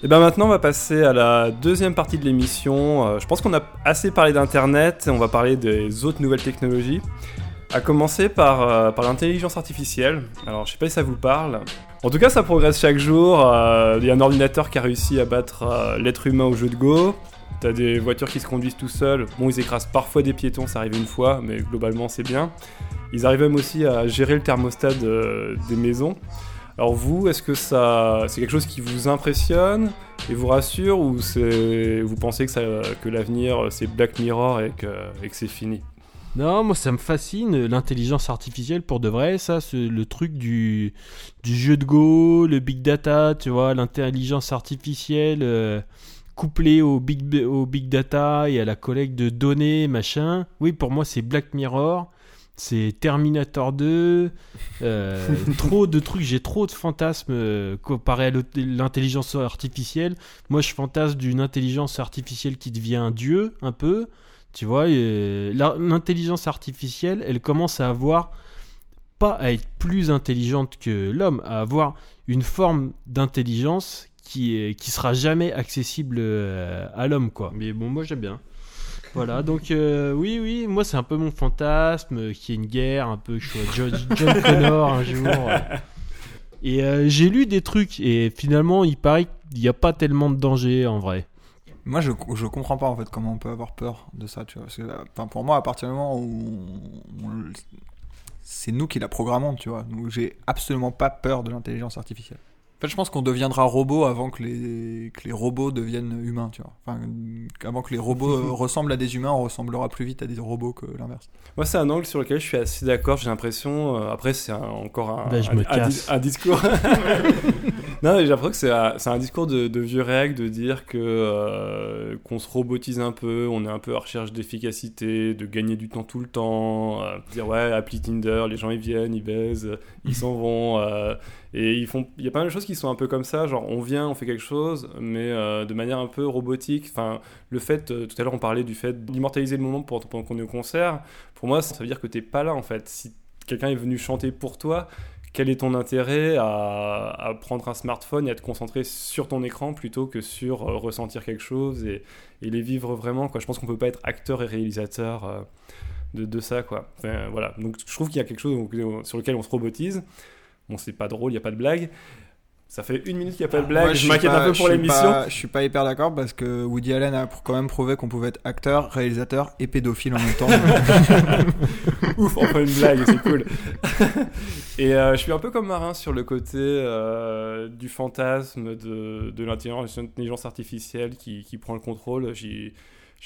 Et bien maintenant, on va passer à la deuxième partie de l'émission. Euh, je pense qu'on a assez parlé d'Internet, on va parler des autres nouvelles technologies. À commencer par, euh, par l'intelligence artificielle. Alors, je sais pas si ça vous parle. En tout cas, ça progresse chaque jour. Euh, Il y a un ordinateur qui a réussi à battre l'être humain au jeu de Go. T'as des voitures qui se conduisent tout seuls. Bon, ils écrasent parfois des piétons, ça arrive une fois, mais globalement, c'est bien. Ils arrivent même aussi à gérer le thermostat des maisons. Alors vous, est-ce que ça, c'est quelque chose qui vous impressionne et vous rassure ou vous pensez que, l'avenir c'est Black Mirror et que, c'est fini? Non, moi ça me fascine l'intelligence artificielle pour de vrai, ça, le truc du, du jeu de Go, le big data, tu vois, l'intelligence artificielle euh, au big, au big data et à la collecte de données, machin. Oui, pour moi c'est Black Mirror c'est Terminator 2, euh, trop de trucs, j'ai trop de fantasmes euh, comparé à l'intelligence artificielle. Moi, je fantasme d'une intelligence artificielle qui devient un dieu, un peu. Tu vois, l'intelligence artificielle, elle commence à avoir, pas à être plus intelligente que l'homme, à avoir une forme d'intelligence qui, qui sera jamais accessible euh, à l'homme, quoi. Mais bon, moi, j'aime bien. Voilà, donc euh, oui, oui, moi c'est un peu mon fantasme, euh, qu'il y ait une guerre, un peu que je sois John, Connor un jour. Et euh, j'ai lu des trucs, et finalement il paraît qu'il n'y a pas tellement de danger en vrai. Moi je, je comprends pas en fait comment on peut avoir peur de ça, tu vois. Parce que, pour moi, à partir du moment où c'est nous qui la programmons, tu vois, donc j'ai absolument pas peur de l'intelligence artificielle. En fait, je pense qu'on deviendra robot avant que les, que les robots deviennent humains, tu vois. Enfin, avant que les robots ressemblent à des humains, on ressemblera plus vite à des robots que l'inverse. Moi, c'est un angle sur lequel je suis assez d'accord. J'ai l'impression. Euh, après, c'est encore un, ben, je me casse. un, discours. non, j'ai l'impression que c'est un, discours de, vieux règles de dire que euh, qu'on se robotise un peu, on est un peu à recherche d'efficacité, de gagner du temps tout le temps. Euh, dire ouais, appli Tinder, les gens ils viennent, ils baisent, ils s'en vont. et ils font. Il y a pas mal de choses qui sont un peu comme ça, genre on vient, on fait quelque chose, mais euh, de manière un peu robotique. Enfin, le fait, euh, tout à l'heure on parlait du fait d'immortaliser le moment pendant qu'on est au concert, pour moi ça veut dire que t'es pas là en fait. Si quelqu'un est venu chanter pour toi, quel est ton intérêt à, prendre un smartphone et à te concentrer sur ton écran plutôt que sur euh, ressentir quelque chose et, les vivre vraiment. Je pense qu'on peut pas être acteur et réalisateur de, de, ça voilà. Donc je trouve qu'il y a quelque chose sur lequel on se robotise. Bon, c'est pas drôle, il n'y a pas de blague. Ça fait une minute qu'il n'y a pas de blague, je, m'inquiète un peu pour l'émission. Je suis pas hyper d'accord parce que Woody Allen a quand même prouvé qu'on pouvait être acteur, réalisateur et pédophile en même temps. Ouf, enfin une blague, c'est cool. et euh, je suis un peu comme Marin sur le côté euh, du fantasme de, de l'intelligence artificielle qui, qui, prend le contrôle. J'y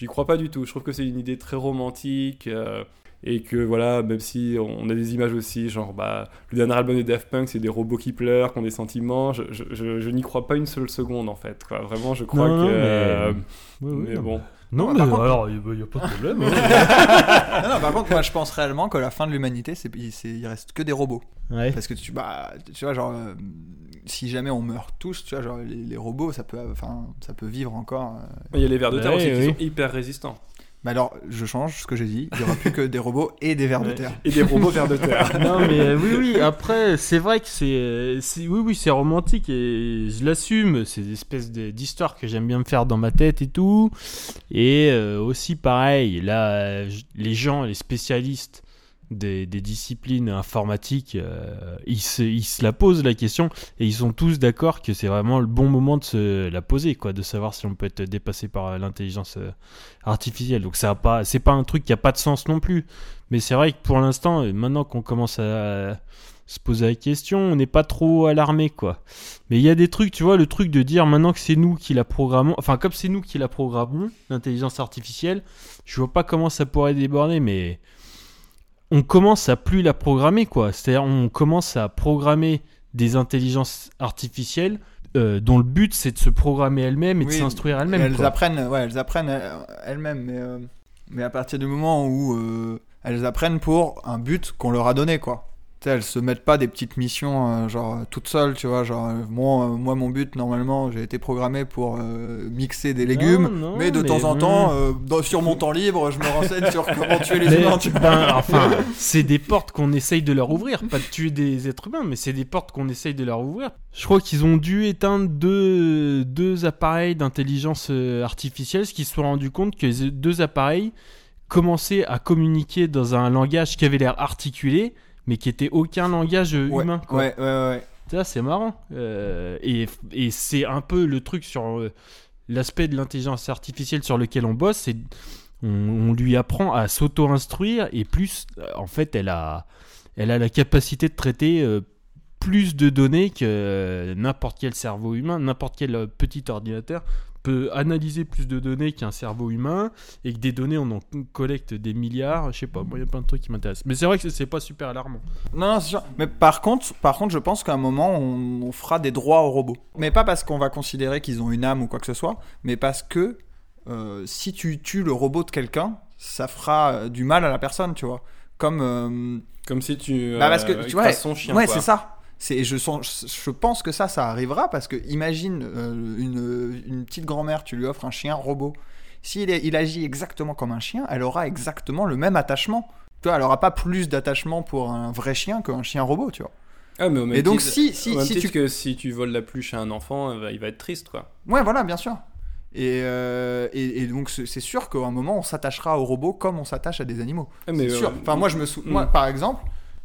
crois pas du tout. Je trouve que c'est une idée très romantique. Euh, et que voilà, même si on a des images aussi, genre bah, le dernier album de Daft Punk, c'est des robots qui pleurent, qui ont des sentiments, je, je, je, n'y crois pas une seule seconde en fait. Quoi. Vraiment, je crois que. mais, euh, bon. Non, mais alors, il n'y a, pas de problème. Hein. non, non, par contre, moi, je pense réellement que la fin de l'humanité, c'est, il reste que des robots. Parce que tu, bah, tu vois, genre, euh, si jamais on meurt tous, tu vois, genre, les, robots, ça peut, enfin, ça peut vivre encore. Euh. Il y a les vers de terre aussi qui sont hyper résistants. Mais alors, je change ce que j'ai dit. Il n'y aura plus que des robots et des vers de terre. Et des robots vers de terre. non, mais euh, oui, oui. Après, c'est vrai que c'est, oui, oui, c'est romantique et je l'assume. C'est des espèces d'histoires que j'aime bien me faire dans ma tête et tout. Et euh, aussi, pareil, là, les gens, les spécialistes des, disciplines informatiques, euh, ils, se, la posent la question et ils sont tous d'accord que c'est vraiment le bon moment de se la poser, quoi, de savoir si on peut être dépassé par l'intelligence euh, artificielle. Donc ça pas, c'est pas un truc qui a pas de sens non plus. Mais c'est vrai que pour l'instant, euh, maintenant qu'on commence à, se poser la question, on n'est pas trop alarmé, quoi. Mais il y a des trucs, tu vois, le truc de dire maintenant que c'est nous qui la programmons, enfin comme c'est nous qui la programmons, l'intelligence artificielle, je vois pas comment ça pourrait déborder, mais on commence à plus la programmer, quoi. C'est-à-dire, on commence à programmer des intelligences artificielles euh, dont le but c'est de se programmer elles-mêmes et de s'instruire elles-mêmes. Elles apprennent, ouais, elles apprennent euh, elles-mêmes, mais, euh, mais à partir du moment où elles apprennent pour un but qu'on leur a donné, quoi. Elles se mettent pas des petites missions euh, genre toutes seules, tu vois. Genre, euh, moi, euh, moi, mon but, normalement, j'ai été programmé pour mixer des légumes. non, mais de mais temps en bon. temps, dans- sur mon temps libre, je me renseigne sur comment tuer les Mais, humains, tu ben, enfin, c'est des portes qu'on essaye de leur ouvrir, pas de tuer des êtres humains, mais c'est des portes qu'on essaye de leur ouvrir. Je crois qu'ils ont dû éteindre deux, deux appareils d'intelligence artificielle, ce qu'ils se sont rendus compte que les deux appareils commençaient à communiquer dans un langage qui avait l'air articulé, mais qui était aucun langage euh, Ouais, humain. quoi. ouais, ouais, ouais. Ça, c'est marrant. Euh, et et c'est un peu le truc sur euh, l'aspect de l'intelligence artificielle sur lequel on bosse. C'est on, on lui apprend à s'auto-instruire et plus, en fait, elle a, elle a la capacité de traiter euh, plus de données que n'importe quel cerveau humain, n'importe quel petit ordinateur peut analyser plus de données qu'un cerveau humain et que des données on en collecte des milliards je sais pas moi il y a plein de trucs qui m'intéressent mais c'est vrai que c'est pas super alarmant Non, non, c'est sûr. Mais par contre, par contre, je pense qu'à un moment, on, on fera des droits aux robots. Mais pas parce qu'on va considérer qu'ils ont une âme ou quoi que ce soit, mais parce que euh, si tu tues le robot de quelqu'un, ça fera euh, du mal à la personne, tu vois. Comme. euh, Comme si tu. Bah, parce que, euh, tu vois, son chien. ouais, c'est ça. C'est, je, sens, je pense que ça, ça arrivera parce que imagine euh, une, une petite grand-mère, tu lui offres un chien robot. S'il est- il agit exactement comme un chien, elle aura exactement le même attachement. Tu vois, elle aura pas plus d'attachement pour un vrai chien qu'un chien robot, tu vois. Ah, mais au même Et donc, titre- si- si- si tu- que si tu voles la pluche à un enfant, euh, il va être triste, quoi. Ouais, voilà, bien sûr. Et, euh, et, et donc, c'est sûr qu'à un moment, on s'attachera aux robots comme on s'attache à des animaux. Ah, mais, euh, sûr. Enfin, moi, je me sou... moi, Mm. par exemple,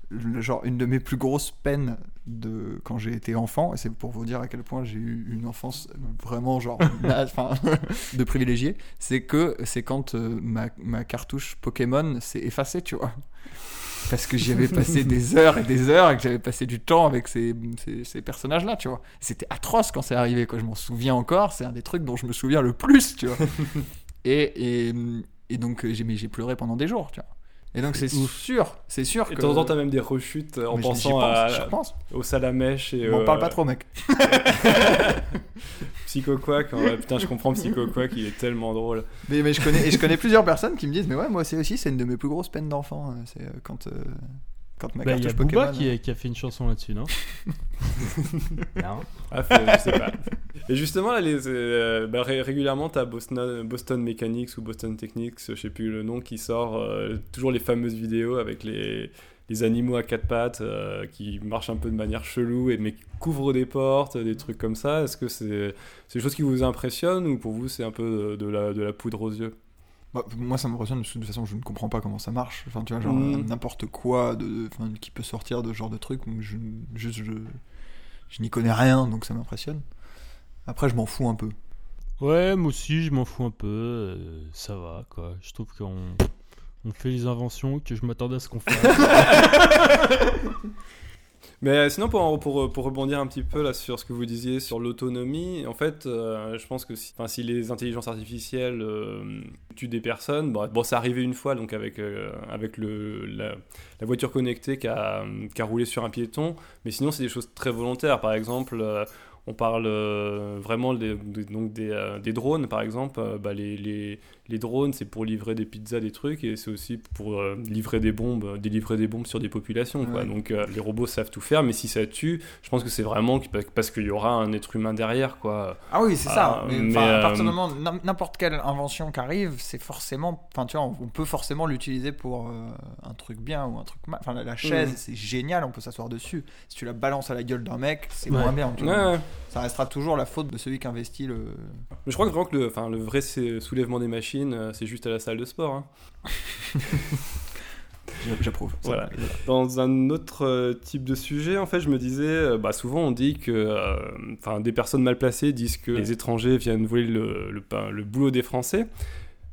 le- genre, une de mes plus grosses peines de quand j'ai été enfant, et c'est pour vous dire à quel point j'ai eu une enfance vraiment, genre, enfin, de privilégié, c'est que c'est quand euh, ma, ma cartouche Pokémon s'est effacée, tu vois. Parce que j'y avais passé des heures et des heures et que j'avais passé du temps avec ces, ces, ces personnages-là, tu vois. C'était atroce quand c'est arrivé, quoi. Je m'en souviens encore, c'est un des trucs dont je me souviens le plus, tu vois. et, et, et donc, j'ai pleuré pendant des jours, tu vois. Et donc, c'est sûr, c'est sûr Et que. de temps en temps, t'as même des rechutes euh, en Mais pensant pense, à, j'y repense. au salamèche et M'en au parle pas trop, mec. Psycho Quack. Ouais, putain, je comprends Psycho Quack, il est tellement drôle. Mais, mais je, connais, et je connais plusieurs personnes qui me disent Mais ouais, moi c'est aussi, c'est une de mes plus grosses peines d'enfant. euh, C'est euh, quand, euh, quand ma Bah, il y a cartouche Pokémon. qui euh, a, qui a fait une chanson là-dessus, non Non. Ah, fait- je sais pas. Et justement, là, les, euh, bah, ré- régulièrement, t'as Boston, Boston Mechanics ou Boston Techniques, je sais plus le nom, qui sort euh, toujours les fameuses vidéos avec les, les animaux à quatre pattes euh, qui marchent un peu de manière chelou et mais qui couvrent des portes, des trucs comme ça. Est-ce que c'est c'est des choses qui vous impressionnent ou pour vous c'est un peu de, de la, de la poudre aux yeux? Bah, moi, ça m'impressionne parce que de toute façon, je ne comprends pas comment ça marche. Enfin, tu vois, genre Mm. n'importe quoi de, enfin, qui peut sortir de ce genre de truc. Je, juste, je, je n'y connais rien, donc ça m'impressionne. Après, je m'en fous un peu. Ouais, moi aussi, je m'en fous un peu. euh, ça va, quoi. Je trouve qu'on on fait les inventions que je m'attendais à ce qu'on fasse. Mais euh, sinon, pour, pour, pour rebondir un petit peu là sur ce que vous disiez sur l'autonomie, en fait, euh, je pense que si, si les intelligences artificielles euh, tuent des personnes, bon, bon, c'est arrivé une fois donc avec, euh, avec le, la, voiture connectée qui a, qui a roulé sur un piéton, mais sinon, c'est des choses très volontaires. Par exemple, euh, on parle euh, vraiment des, donc des, euh, des drones, par exemple. Euh, bah, les, les drones, c'est pour livrer des pizzas, des trucs, et c'est aussi pour euh, livrer des bombes, euh, délivrer des bombes sur des populations. Quoi. Ouais. Donc euh, les robots savent tout faire, mais si ça tue, je pense que c'est vraiment parce qu'il y aura un être humain derrière, quoi. Ah oui, c'est ça. Ah, Mais, mais, enfin, à partir du moment, n'im- n'importe quelle invention qui arrive, c'est forcément. Enfin, tu vois, on peut forcément l'utiliser pour euh, un truc bien ou un truc mal. Enfin, la, la chaise, Mhm. c'est génial, on peut s'asseoir dessus. Si tu la balances à la gueule d'un mec, c'est Ouais. moins bien. tu Ouais, vois. ouais. Ça restera toujours la faute de celui qui investit le. Mais je crois que vraiment que le, enfin, le vrai soulèvement des machines, euh, c'est juste à la salle de sport. hein. J'approuve. Voilà. Dans un autre euh, type de sujet, en fait, je me disais, euh, bah, souvent on dit que, euh, des personnes mal placées disent que les étrangers viennent voler le, le boulot des Français.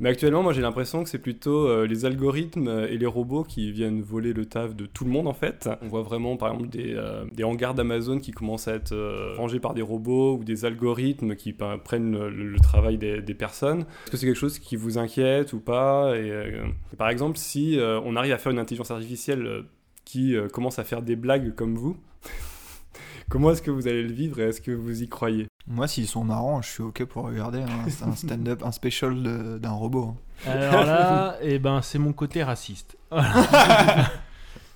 Mais actuellement, moi j'ai l'impression que c'est plutôt euh, les algorithmes et les robots qui viennent voler le taf de tout le monde en fait. On voit vraiment par exemple des, euh, hangars d'Amazon qui commencent à être euh, rangés par des robots ou des algorithmes qui ben, prennent le, travail des, des personnes. Est-ce que c'est quelque chose qui vous inquiète ou pas? Et, euh, Par exemple, si euh, on arrive à faire une intelligence artificielle euh, qui euh, commence à faire des blagues comme vous, comment est-ce que vous allez le vivre et est-ce que vous y croyez? Moi, s'ils sont marrants, je suis ok pour regarder un, un stand-up, un special d'un robot. hein. Alors là, eh ben, c'est mon côté raciste.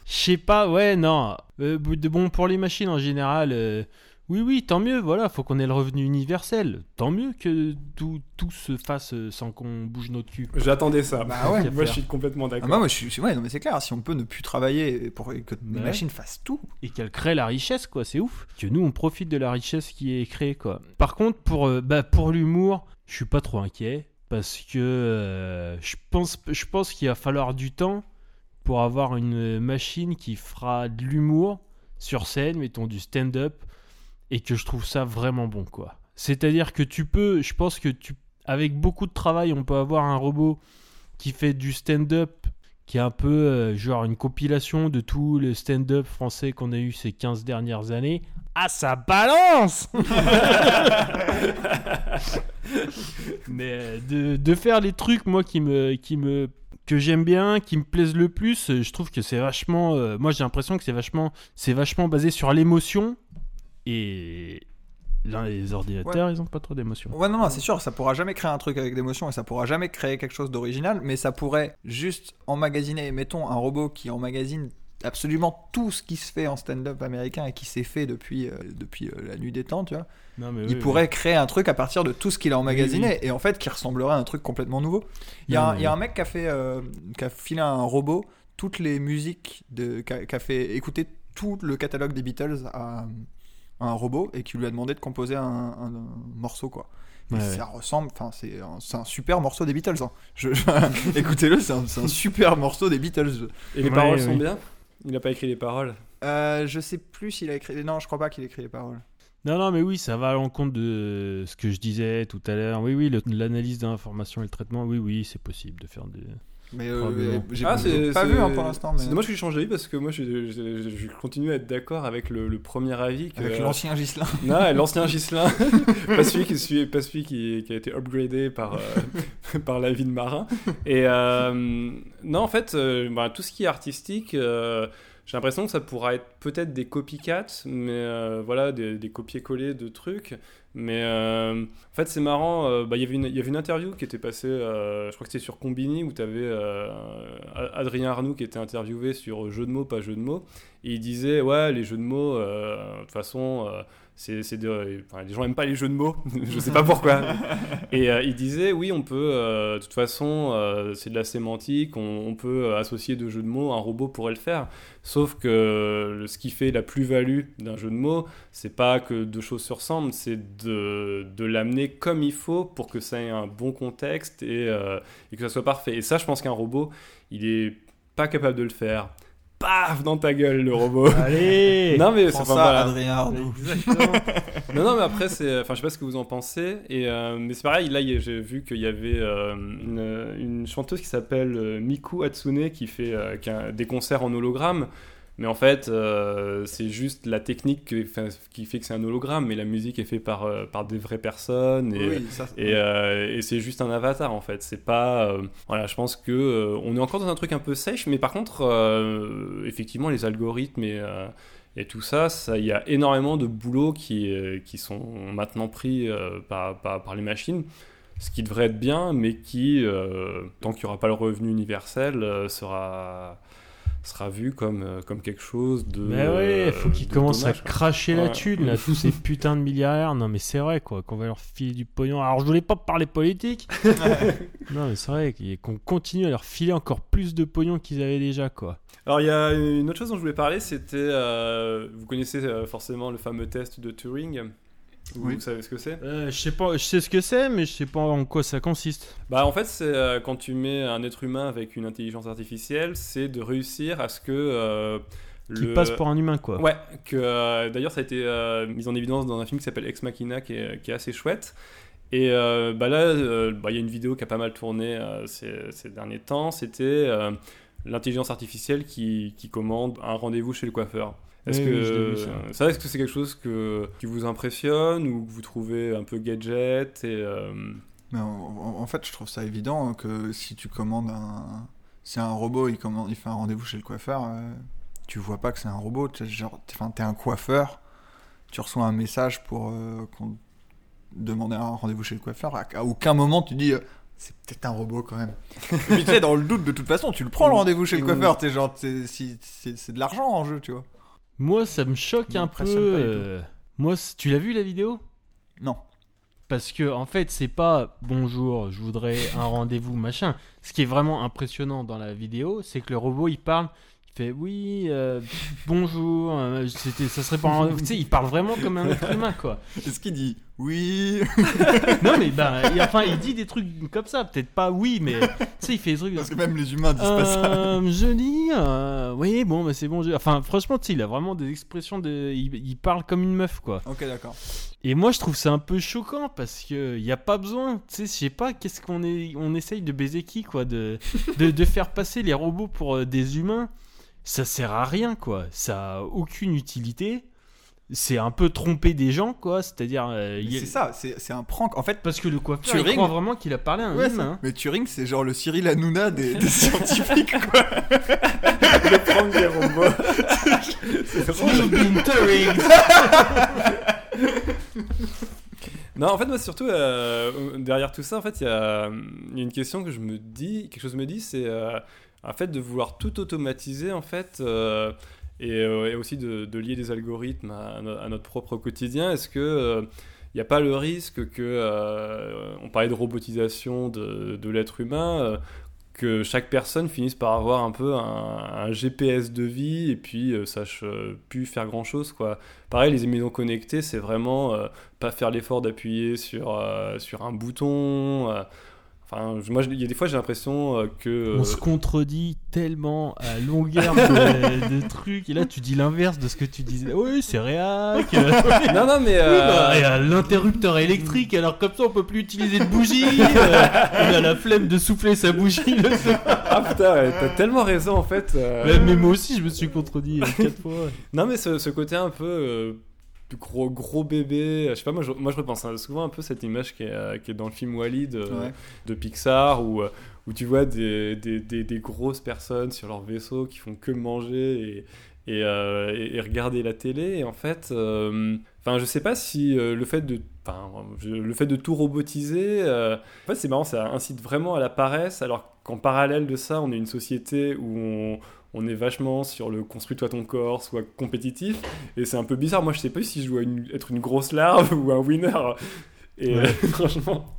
Je sais pas, ouais, non. Euh, de bon, pour les machines en général, euh, oui, oui, tant mieux, voilà, faut qu'on ait le revenu universel. Tant mieux que tout, tout se fasse sans qu'on bouge notre cul. J'attendais ça. Bah ouais. Moi, je suis complètement Ah d'accord. bah moi je suis, ouais, non mais c'est clair, si on peut ne plus travailler pour que les Ouais. machines fassent tout. et qu'elle crée la richesse, quoi. C'est ouf. Que nous, on profite de la richesse qui est créée, quoi. Par contre, pour, euh, bah, pour l'humour, je suis pas trop inquiet parce que euh, je pense, je pense qu'il va falloir du temps pour avoir une machine qui fera de l'humour sur scène, mettons du stand-up, et que je trouve ça vraiment bon, quoi. C'est-à-dire que tu peux, je pense que tu, avec beaucoup de travail, on peut avoir un robot qui fait du stand-up qui est un peu euh, genre une compilation de tout le stand-up français qu'on a eu ces 15 dernières années. Ah, ça balance Mais euh, de, de faire les trucs, moi, qui me, qui me, que j'aime bien, qui me plaisent le plus, euh, je trouve que c'est vachement... moi, j'ai l'impression que c'est vachement, c'est vachement basé sur l'émotion. Et les ordinateurs, ils ont pas trop d'émotion. Ouais, non, non, c'est sûr, ça pourra jamais créer un truc avec d'émotion et ça pourra jamais créer quelque chose d'original, mais ça pourrait juste emmagasiner, mettons, un robot qui emmagasine absolument tout ce qui se fait en stand-up américain et qui s'est fait depuis, euh, depuis euh, la nuit des temps, tu vois. Non, mais il oui, pourrait créer un truc à partir de tout ce qu'il a emmagasiné et en fait qui ressemblerait à un truc complètement nouveau. Il y a, Non, un, mais il y a oui. un mec qui a fait euh, qui a filé à un robot toutes les musiques de qui a, qui a fait écouter tout le catalogue des Beatles à un robot et qui lui a demandé de composer un, un- un morceau quoi. Et Ouais, ça ressemble, enfin c'est un, c'est un super morceau des Beatles. hein. Je, écoutez-le, c'est un, super morceau des Beatles. Et les Ouais, paroles sont bien? Il n'a pas écrit les paroles? Euh, je sais plus s'il a écrit. Non, je crois pas qu'il ait écrit les paroles. Non, non, mais oui, ça va à l'encontre de ce que je disais tout à l'heure. Oui, oui, l'analyse d'information et le traitement, oui, oui, c'est possible de faire des. Mais euh, j'ai Ah, c'est- pas vu hein, pour l'instant. mais- C'est dommage que j'ai changé d'avis parce que moi je, je- je continue à être d'accord avec le, le premier avis. Que, Avec l'ancien Gislin. Non, l'ancien Gislin, pas celui, qui, pas celui qui, qui a été upgradé par, euh, par la vie de marin. Et euh, non, en fait, euh, bah, tout ce qui est artistique, euh, j'ai l'impression que ça pourra être peut-être des copycats, mais euh, voilà, des, copier-coller de trucs. Mais euh, en fait, c'est marrant. euh, bah, Il y avait une- y avait une interview qui était passée, je crois que c'était sur Combini, où tu avais Adrien Arnoux qui était interviewé sur jeu de mots, pas jeu de mots. Et il disait, ouais, les jeux de mots, de toute façon, c'est, de- enfin, les gens n'aiment pas les jeux de mots, je sais pas pourquoi. Et euh, il disait, oui, on peut, euh, de toute façon, euh, c'est de la sémantique, on, on peut associer deux jeux de mots, un robot pourrait le faire. Sauf que ce qui fait la plus-value d'un jeu de mots, c'est pas que deux choses se ressemblent, c'est de, de l'amener comme il faut pour que ça ait un bon contexte et, euh, et que ça soit parfait. Et ça, je pense qu'un robot, il est pas capable de le faire. Paf dans ta gueule le robot. Allez non mais c'est ça, enfin, voilà. Adrien Arnaud. Exactement. Non, non, mais après, c'est. Enfin, je sais pas ce que vous en pensez. Et, euh, mais c'est pareil, là, j'ai vu qu'il y avait euh, une, une chanteuse qui s'appelle euh, Miku Hatsune qui fait euh, qui a des concerts en hologramme. Mais en fait, euh, c'est juste la technique que- qui fait que c'est un hologramme. Mais la musique est faite par, euh, par des vraies personnes. Et, Oui, ça, et, euh, et c'est juste un avatar en fait. C'est pas. euh, voilà, je pense que on est encore dans un truc un peu sèche, mais par contre, effectivement, les algorithmes et, et tout ça, ça, il y a énormément de boulot qui, qui sont maintenant pris par, par, par les machines. Ce qui devrait être bien, mais qui, euh, tant qu'il n'y aura pas le revenu universel, euh, sera, sera vu comme, euh, comme quelque chose de. Mais ouais, faut qu'ils commencent à cracher la thune, là, tous ces putains de milliardaires. Non, mais c'est vrai, quoi, qu'on va leur filer du pognon. Alors, je voulais pas parler politique. non, mais c'est vrai qu'on continue à leur filer encore plus de pognon qu'ils avaient déjà, quoi. Alors, il y a une autre chose dont je voulais parler, c'était. euh, vous connaissez euh, forcément le fameux test de Turing Oui. vous savez ce que c'est Euh, je sais pas, je sais ce que c'est, mais je sais pas en quoi ça consiste. Bah, en fait, c'est euh, quand tu mets un être humain avec une intelligence artificielle, c'est de réussir à ce que. euh, Qui le- passe pour un humain, quoi. Ouais, que euh, d'ailleurs ça a été euh, mis en évidence dans un film qui s'appelle Ex Machina qui est, qui est assez chouette. Et euh, bah là, euh, bah, il y a une vidéo qui a pas mal tourné euh, ces, ces derniers temps. C'était euh, l'intelligence artificielle qui, qui commande un rendez-vous chez le coiffeur. Est-ce Oui, que oui, ça. ça, est-ce que c'est quelque chose que, qui vous impressionne ou que vous trouvez un peu gadget et euh, Mais en, fait, je trouve ça évident que si tu commandes un. Si un robot il, commande, il fait un rendez-vous chez le coiffeur, euh, tu vois pas que c'est un robot. Tu genre, t'es, enfin, t'es un coiffeur, tu reçois un message pour euh, qu'on te demande un rendez-vous chez le coiffeur. À, à aucun moment tu dis euh, c'est peut-être un robot quand même. Puis tu sais, dans le doute, de toute façon, tu le prends le rendez-vous chez le coiffeur. T'es genre, t'es- si- c'est c'est de l'argent en jeu, tu vois. Moi, ça me choque un peu. euh, Moi, tu l'as vu la vidéo? Non. Parce que en fait, c'est pas bonjour, je voudrais un rendez-vous, machin. Ce qui est vraiment impressionnant dans la vidéo, c'est que le robot il parle, fait oui, euh, bonjour, euh, c'était, ça serait pas un. Tu sais, il parle vraiment comme un être humain, quoi. Est-ce qu'il dit oui? Non, mais bah, il, enfin, il dit des trucs comme ça, peut-être pas oui, mais tu sais, il fait des trucs. Parce que même les humains disent pas ça. Euh, je dis, euh, oui, bon, bah, c'est bon. je- Enfin, franchement, tu sais, il a vraiment des expressions de. Il, il parle comme une meuf, quoi. Ok, d'accord. Et moi, je trouve ça un peu choquant parce que il y a pas besoin. Tu sais, je sais pas, qu'est-ce qu'on est, on essaye de baiser qui, quoi, de, de, de faire passer les robots pour euh, des humains. Ça sert à rien, quoi. Ça a aucune utilité. C'est un peu tromper des gens, quoi. C'est-à-dire, euh, il a- C'est ça, c'est c'est un prank. En fait, parce que le coiffeur, il Turing- croit vraiment qu'il a parlé à un ouais, humain. hein. mais Turing, c'est genre le Cyril Hanouna des, des scientifiques, quoi. Le prendre des robots. C'est Turing. Non, en fait, moi, surtout, euh, derrière tout ça, en fait, il y a, il y a une question que je me dis, quelque chose me dit, c'est euh, en fait de vouloir tout automatiser, en fait, euh, et, euh, et aussi de, lier des algorithmes à, no- à notre propre quotidien. Est-ce que euh, il n'y a pas le risque que, euh, on parlait de robotisation de, l'être humain, euh, que chaque personne finisse par avoir un peu un, un GPS de vie et puis euh, sache euh, plus faire grand chose quoi. Pareil, les maisons connectées, c'est vraiment euh, pas faire l'effort d'appuyer sur, euh, sur un bouton. Euh. Enfin, moi, il y a des fois, j'ai l'impression euh, que. On se contredit tellement à longueur de, de trucs. Et là, tu dis l'inverse de ce que tu disais. Oui, c'est réac. euh, oui, Non, non, mais. bah, euh, il y a l'interrupteur électrique, alors comme ça, on peut plus utiliser de bougie. euh, on a la flemme de souffler sa bougie le. Ah putain, ouais, t'as tellement raison en fait. euh. Mais moi aussi, je me suis contredit euh, quatre fois. Non, mais ce, ce côté un peu euh, gros, gros bébé, je sais pas, moi je, moi, je repense hein, souvent un peu cette image qui est, euh, qui est dans le film Wally de, Ouais. de Pixar où, euh, où tu vois des, des, des, des grosses personnes sur leur vaisseau qui font que manger et, et, euh, et- et regarder la télé. Et en fait, euh, enfin, je sais pas si euh, le fait de. Le fait de tout robotiser, euh, en fait, c'est marrant, ça incite vraiment à la paresse, alors qu'en parallèle de ça, on est une société où on, on est vachement sur le construis-toi ton corps, soit compétitif, et c'est un peu bizarre. Moi, je sais pas si je dois une- être une grosse larve ou un winner. Et Ouais. franchement.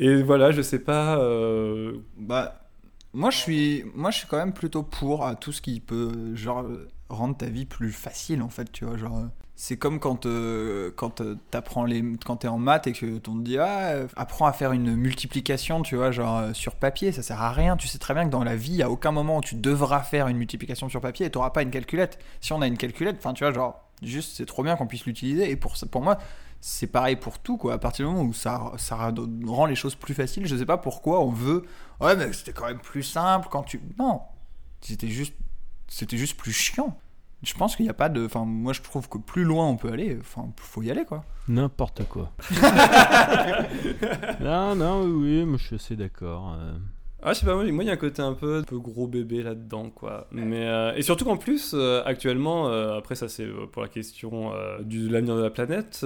Et voilà, je sais pas. euh, Bah, moi je suis, moi je suis quand même plutôt pour à tout ce qui peut genre rendre ta vie plus facile en fait, tu vois, genre. C'est comme quand euh, quand euh, t'apprends les quand t'es en maths et que on te dit ah euh, apprends à faire une multiplication tu vois genre euh, sur papier ça sert à rien. Tu sais très bien que dans la vie a aucun moment où tu devras faire une multiplication sur papier et t'auras pas une calculette. Si on a une calculette enfin tu vois genre juste c'est trop bien qu'on puisse l'utiliser. Et pour pour moi c'est pareil pour tout quoi. À partir du moment où ça ça rend les choses plus faciles je sais pas pourquoi on veut ouais mais c'était quand même plus simple quand tu non. C'était juste c'était juste plus chiant je pense qu'il n'y a pas de enfin moi je trouve que plus loin on peut aller enfin faut y aller quoi N'importe quoi. non, non, oui, oui, moi je suis assez d'accord. euh. Ah, je sais pas, moi, il y a un côté un peu, un peu gros bébé là-dedans, quoi. Mais, euh, et surtout qu'en plus, euh, actuellement, euh, après, ça c'est pour la question du, de l'avenir de la planète,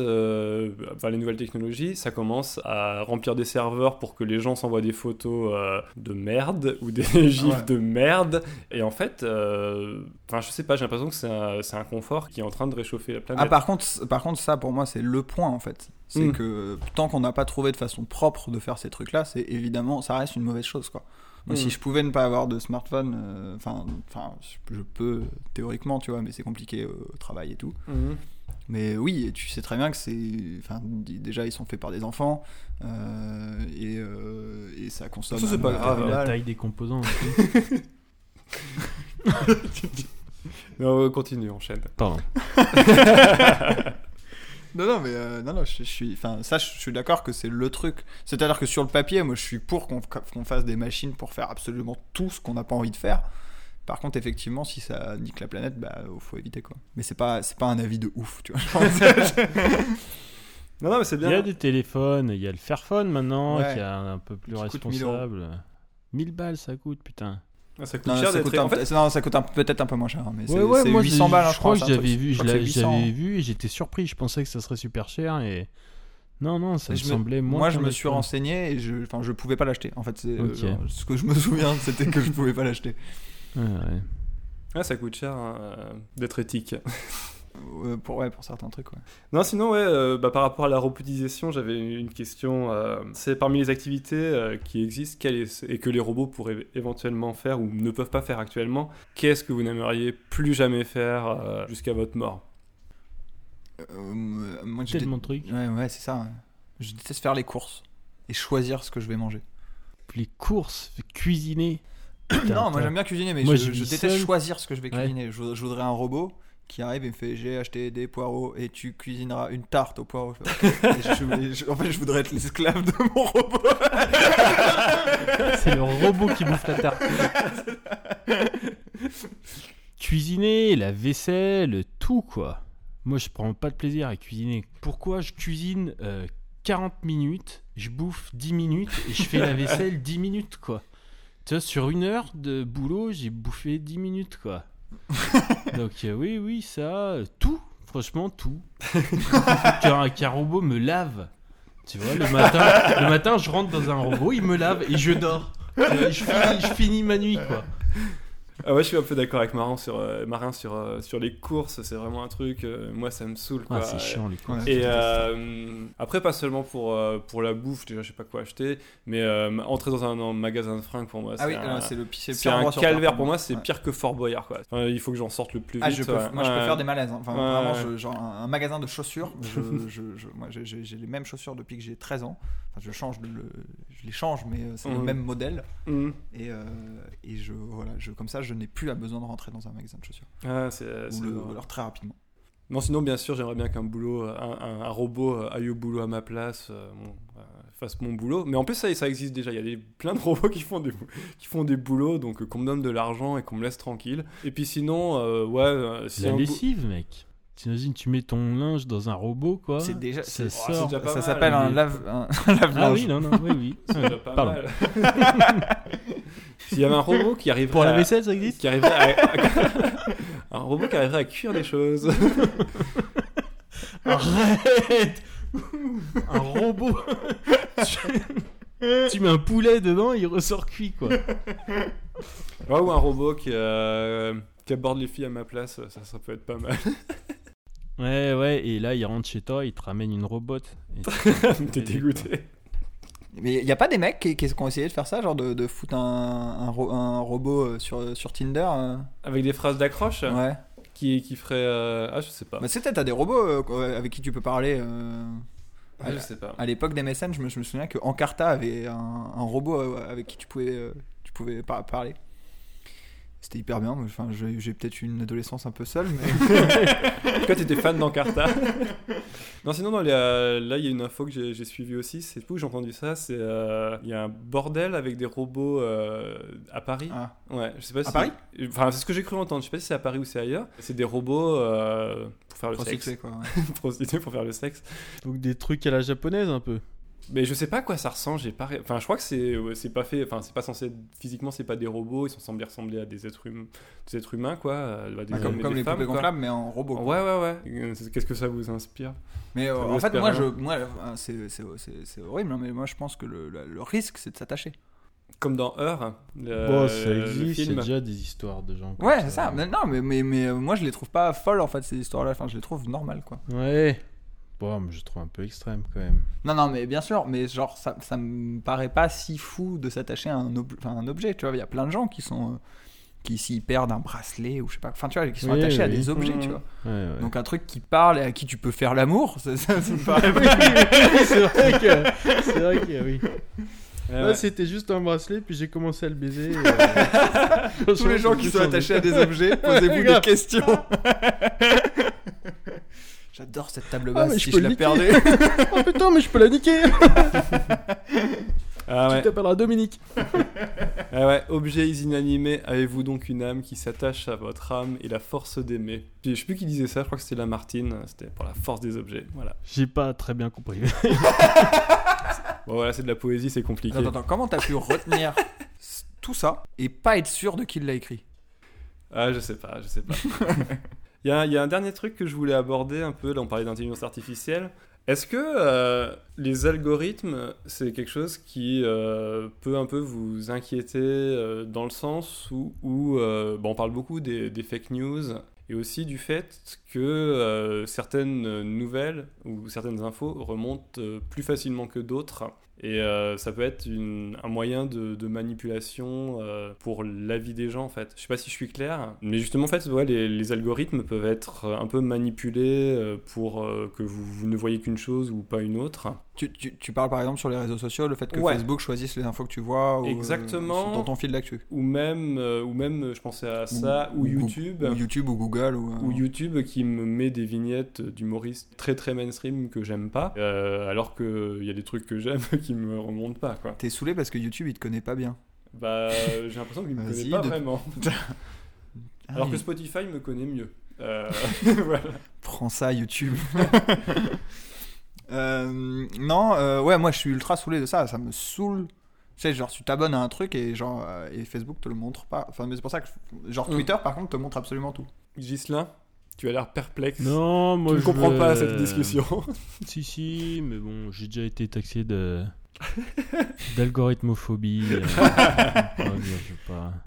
enfin, les nouvelles technologies, ça commence à remplir des serveurs pour que les gens s'envoient des photos de merde ou des gifs Ouais. de merde. Et en fait, enfin, je sais pas, j'ai l'impression que c'est un, un confort qui est en train de réchauffer la planète. ah par contre par contre ça pour moi c'est le point en fait c'est Mm. que tant qu'on n'a pas trouvé de façon propre de faire ces trucs là c'est évidemment ça reste une mauvaise chose quoi moi Mm. si je pouvais ne pas avoir de smartphone euh, enfin enfin je je peux théoriquement tu vois mais c'est compliqué euh, au travail et tout Mhm. Mais oui, et tu sais très bien que c'est. Enfin, déjà, ils sont faits par des enfants. euh, et, euh, et ça consomme. Ça, c'est pas grave, la taille des composants. Non, continue, enchaîne. Pardon. Non, non, mais euh, non, non, je, je suis. Enfin, ça, je suis d'accord que c'est le truc. C'est-à-dire que sur le papier, moi, je suis pour qu'on fasse des machines pour faire absolument tout ce qu'on n'a pas envie de faire. Par contre, effectivement, si ça nique la planète, bah, faut éviter quoi. Mais c'est pas, c'est pas un avis de ouf, tu vois. Non, non, mais c'est Il bien. y a des téléphones, il y a le Fairphone maintenant Ouais. qui est un peu plus Qui coûte 1000 euros. responsable. 1000 balles ça coûte, putain. Ah, ça coûte non, cher d'être. En fait, non, ça coûte peut-être un peu moins cher, mais c'est Ouais, ouais, moi 800 balles, hein, je crois que j'avais vu, Je je l'avais c'est 800, j'avais vu et j'étais surpris. Je pensais que ça serait super cher et Non, non, ça me Je semblait moins. Moi, je me suis renseigné et je, enfin, je pouvais pas l'acheter. En fait, c'est euh, ce que je me souviens, c'était que je pouvais pas l'acheter. Ouais, ouais. Ah, ça coûte cher euh, d'être éthique. Euh, pour ouais, pour certains trucs. Ouais. Non, sinon, ouais, euh, bah, par rapport à la robotisation, j'avais une question. euh, c'est parmi les activités euh, qui existent quelle est- et que les robots pourraient éventuellement faire ou ne peuvent pas faire actuellement, qu'est-ce que vous n'aimeriez plus jamais faire euh, jusqu'à votre mort? Euh, moi, je Tellement de trucs. Ouais, ouais, c'est ça. ouais. Je déteste faire les courses et choisir ce que je vais manger. Les courses, cuisiner. non, moi j'aime bien cuisiner, mais Moi, je, je je vis déteste seul. choisir ce que je vais Ouais. cuisiner. Je, je voudrais un robot qui arrive et me fait j'ai acheté des poireaux et tu cuisineras une tarte aux poireaux. Je je- en fait, je voudrais être l'esclave de mon robot. C'est le robot qui bouffe la tarte. Cuisiner, la vaisselle, tout quoi. Moi je prends pas de plaisir à cuisiner. Pourquoi je cuisine euh, 40 minutes, je bouffe 10 minutes et je fais la vaisselle 10 minutes quoi. Tu vois, sur une heure de boulot, j'ai bouffé 10 minutes quoi. Donc euh, oui, oui, ça, tout, franchement tout. Qu'un qu'un robot me lave. Tu vois, le matin, le matin, je rentre dans un robot, il me lave et je dors. Je finis ma nuit, quoi. Ah ouais, je suis un peu d'accord avec Marin sur, euh, Marin sur, euh, sur les courses, c'est vraiment un truc, euh, moi ça me saoule quoi. Ah, c'est chiant, les courses. Et euh, après, pas seulement pour, euh, pour la bouffe, déjà je sais pas quoi acheter, mais euh, entrer dans un, un magasin de fringues pour moi, Ah oui, un- non, c'est le, pi- c'est le c'est pire un calvaire pour moi, c'est Ouais. pire que Fort Boyard quoi. Enfin, il faut que j'en sorte le plus vite. Ah, je peux, ouais. moi je peux faire des malaises. hein. Enfin, Ouais. vraiment, je- genre un, un magasin de chaussures. Je, je- je- moi, j'ai- les mêmes chaussures depuis que j'ai 13 ans. Enfin, je change, de le, je les change, mais euh, c'est le Mhm. même modèle. Mhm. Et, euh, et je, voilà, je, comme ça, je n'ai plus à besoin de rentrer dans un magasin de chaussures. Ah, c'est, Ou, c'est le- ou alors très rapidement. Non, sinon, bien sûr, j'aimerais bien qu'un boulot, un, un- un robot euh, aille au boulot à ma place, euh, bon, euh, fasse mon boulot. Mais en plus, ça, ça existe déjà. Il y a des, plein de robots qui font des, qui font des boulots, donc euh, qu'on me donne de l'argent et qu'on me laisse tranquille. Et puis sinon, euh, ouais, euh, si C'est la lessive, mec. T'imagines, tu mets ton linge dans un robot, quoi. C'est déjà- Ça sort. déjà pas ça s'appelle un lave, un, lave-linge. Ah oui, non, non, oui, oui. c'est déjà pas Pardon. mal. S'il y avait un robot qui arriverait Pour la vaisselle, ça existe qui arriverait à- un robot qui arriverait à cuire des choses. Arrête Un robot tu... tu mets un poulet dedans, il ressort cuit, quoi. Ouais, ou un robot qui, euh, qui aborde les filles à ma place, ça, ça peut être pas mal. Ouais, ouais, et là, il rentre chez toi, il te ramène une robot. T'es dégoûté. Mais il n'y a pas des mecs qui, qui ont essayé de faire ça, genre de, de foutre un, un, ro- un robot euh, sur, sur Tinder euh, Avec des phrases d'accroche? Ouais. qui, qui feraient. euh, Ah, je sais pas. Bah, c'est peut-être t'as des robots euh, quoi, avec qui tu peux parler. euh, Ah, je sais pas. À l'époque des MSN, je me, je me souviens que Encarta avait un, un robot avec qui tu pouvais, euh, tu pouvais par- parler. C'était hyper bien. Enfin, j'ai j'ai peut-être eu une adolescence un peu seule, mais Pourquoi t'étais fan d'Encarta Non, sinon, là, il y a une info que j'ai j'ai suivie aussi. C'est où j'ai entendu ça. C'est euh, il y a un bordel avec des robots euh, à Paris. Ah. Ouais, je sais pas si. Paris? Enfin, c'est ce que j'ai cru entendre. Je sais pas si c'est à Paris ou c'est ailleurs. C'est des robots euh, pour faire le prostitué sexe. quoi. ouais. Prostitués pour faire le sexe. Donc des trucs à la japonaise, un peu. Mais je sais pas à quoi ça ressemble. J'ai pas. ré- Enfin, je crois que c'est ouais, c'est pas fait. Enfin, c'est pas censé. être- Physiquement, c'est pas des robots. Ils sont semblés ressembler à des êtres humains, des êtres humains quoi. euh, bah, des hommes comme comme des les femmes, poupées gonflables, mais en robot. quoi. Ouais, ouais, ouais. Euh, c'est- Qu'est-ce que ça vous inspire? Mais euh, vous en fait, moi, je, moi, euh, c'est c'est- c'est- c'est horrible, hein, mais moi, je pense que le, le- le risque, c'est de s'attacher. Comme dans Heure. le- bon, ça existe, il y a film. déjà des histoires de gens. comme Ouais, c'est ça. Mais non, mais, mais, mais moi, je les trouve pas folles, en fait, ces histoires-là. Enfin, je les trouve normales, quoi. Ouais. Mais je trouve un peu extrême quand même. Non, non, mais bien sûr, mais genre, ça, ça me paraît pas si fou de s'attacher à un, ob- enfin, un objet, tu vois. Il y a plein de gens qui sont. euh, qui s'y perdent un bracelet ou je sais pas. Enfin, tu vois, qui sont Oui, attachés à des objets, tu vois. Ouais, ouais. Donc, un truc qui parle et à qui tu peux faire l'amour, ça, ça, ça me paraît. oui, c'est vrai que, c'est vrai que oui. Ouais. c'était juste un bracelet, puis j'ai commencé à le baiser. euh, Tous les gens qui sont attachés à des objets, posez-vous des questions. J'adore cette table Ah, basse mais je peux je la niquer. perdais. Oh putain, mais je peux la niquer Ah ouais. Tu t'appelleras Dominique. Ah ouais, objets inanimés, avez-vous donc une âme qui s'attache à votre âme et la force d'aimer? Je sais plus qui disait ça, je crois que c'était Lamartine, c'était pour la force des objets. Voilà. J'ai pas très bien compris. Bon voilà, c'est de la poésie, c'est compliqué. Attends, attends, comment t'as pu retenir tout ça et pas être sûr de qui l'a écrit? Ah, je sais pas, je sais pas. Il y, a, un dernier truc que je voulais aborder un peu, là on parlait d'intelligence artificielle. Est-ce que euh, les algorithmes, c'est quelque chose qui euh, peut un peu vous inquiéter euh, dans le sens où, on parle beaucoup des, fake news et aussi du fait que certaines nouvelles ou certaines infos remontent plus facilement que d'autres. Et euh, ça peut être un moyen de, manipulation euh, pour la vie des gens en fait. Je sais pas si je suis clair, mais justement en fait, les, algorithmes peuvent être un peu manipulés euh, pour que vous, vous ne voyez qu'une chose ou pas une autre. Tu, tu, tu parles par exemple sur les réseaux sociaux, le fait que Ouais. Facebook choisisse les infos que tu vois ou, euh, Exactement. dans ton fil d'actu. Ou même, euh, ou même, je pensais à ça, ou, YouTube. Ou YouTube ou Google. Ou, euh, ou YouTube qui me met des vignettes d'humoristes très très mainstream que j'aime pas, alors qu'il y a des trucs que j'aime qui me remontent pas quoi. T'es saoulé parce que YouTube il te connaît pas bien. Bah j'ai l'impression qu'il me connaît pas de- vraiment. Alors que Spotify me connaît mieux. Voilà. Prends ça, YouTube. Euh, non, euh, ouais, moi je suis ultra saoulé de ça. Ça me saoule. Tu sais, genre, tu t'abonnes à un truc et genre, euh, et Facebook te le montre pas. Enfin, mais c'est pour ça que, genre, Mm. Twitter par contre te montre absolument tout. Gislain, tu as l'air perplexe. Non, moi tu ne je comprends pas cette discussion. Si, si, mais bon, j'ai déjà été taxé de. d'algorithmophobie. euh.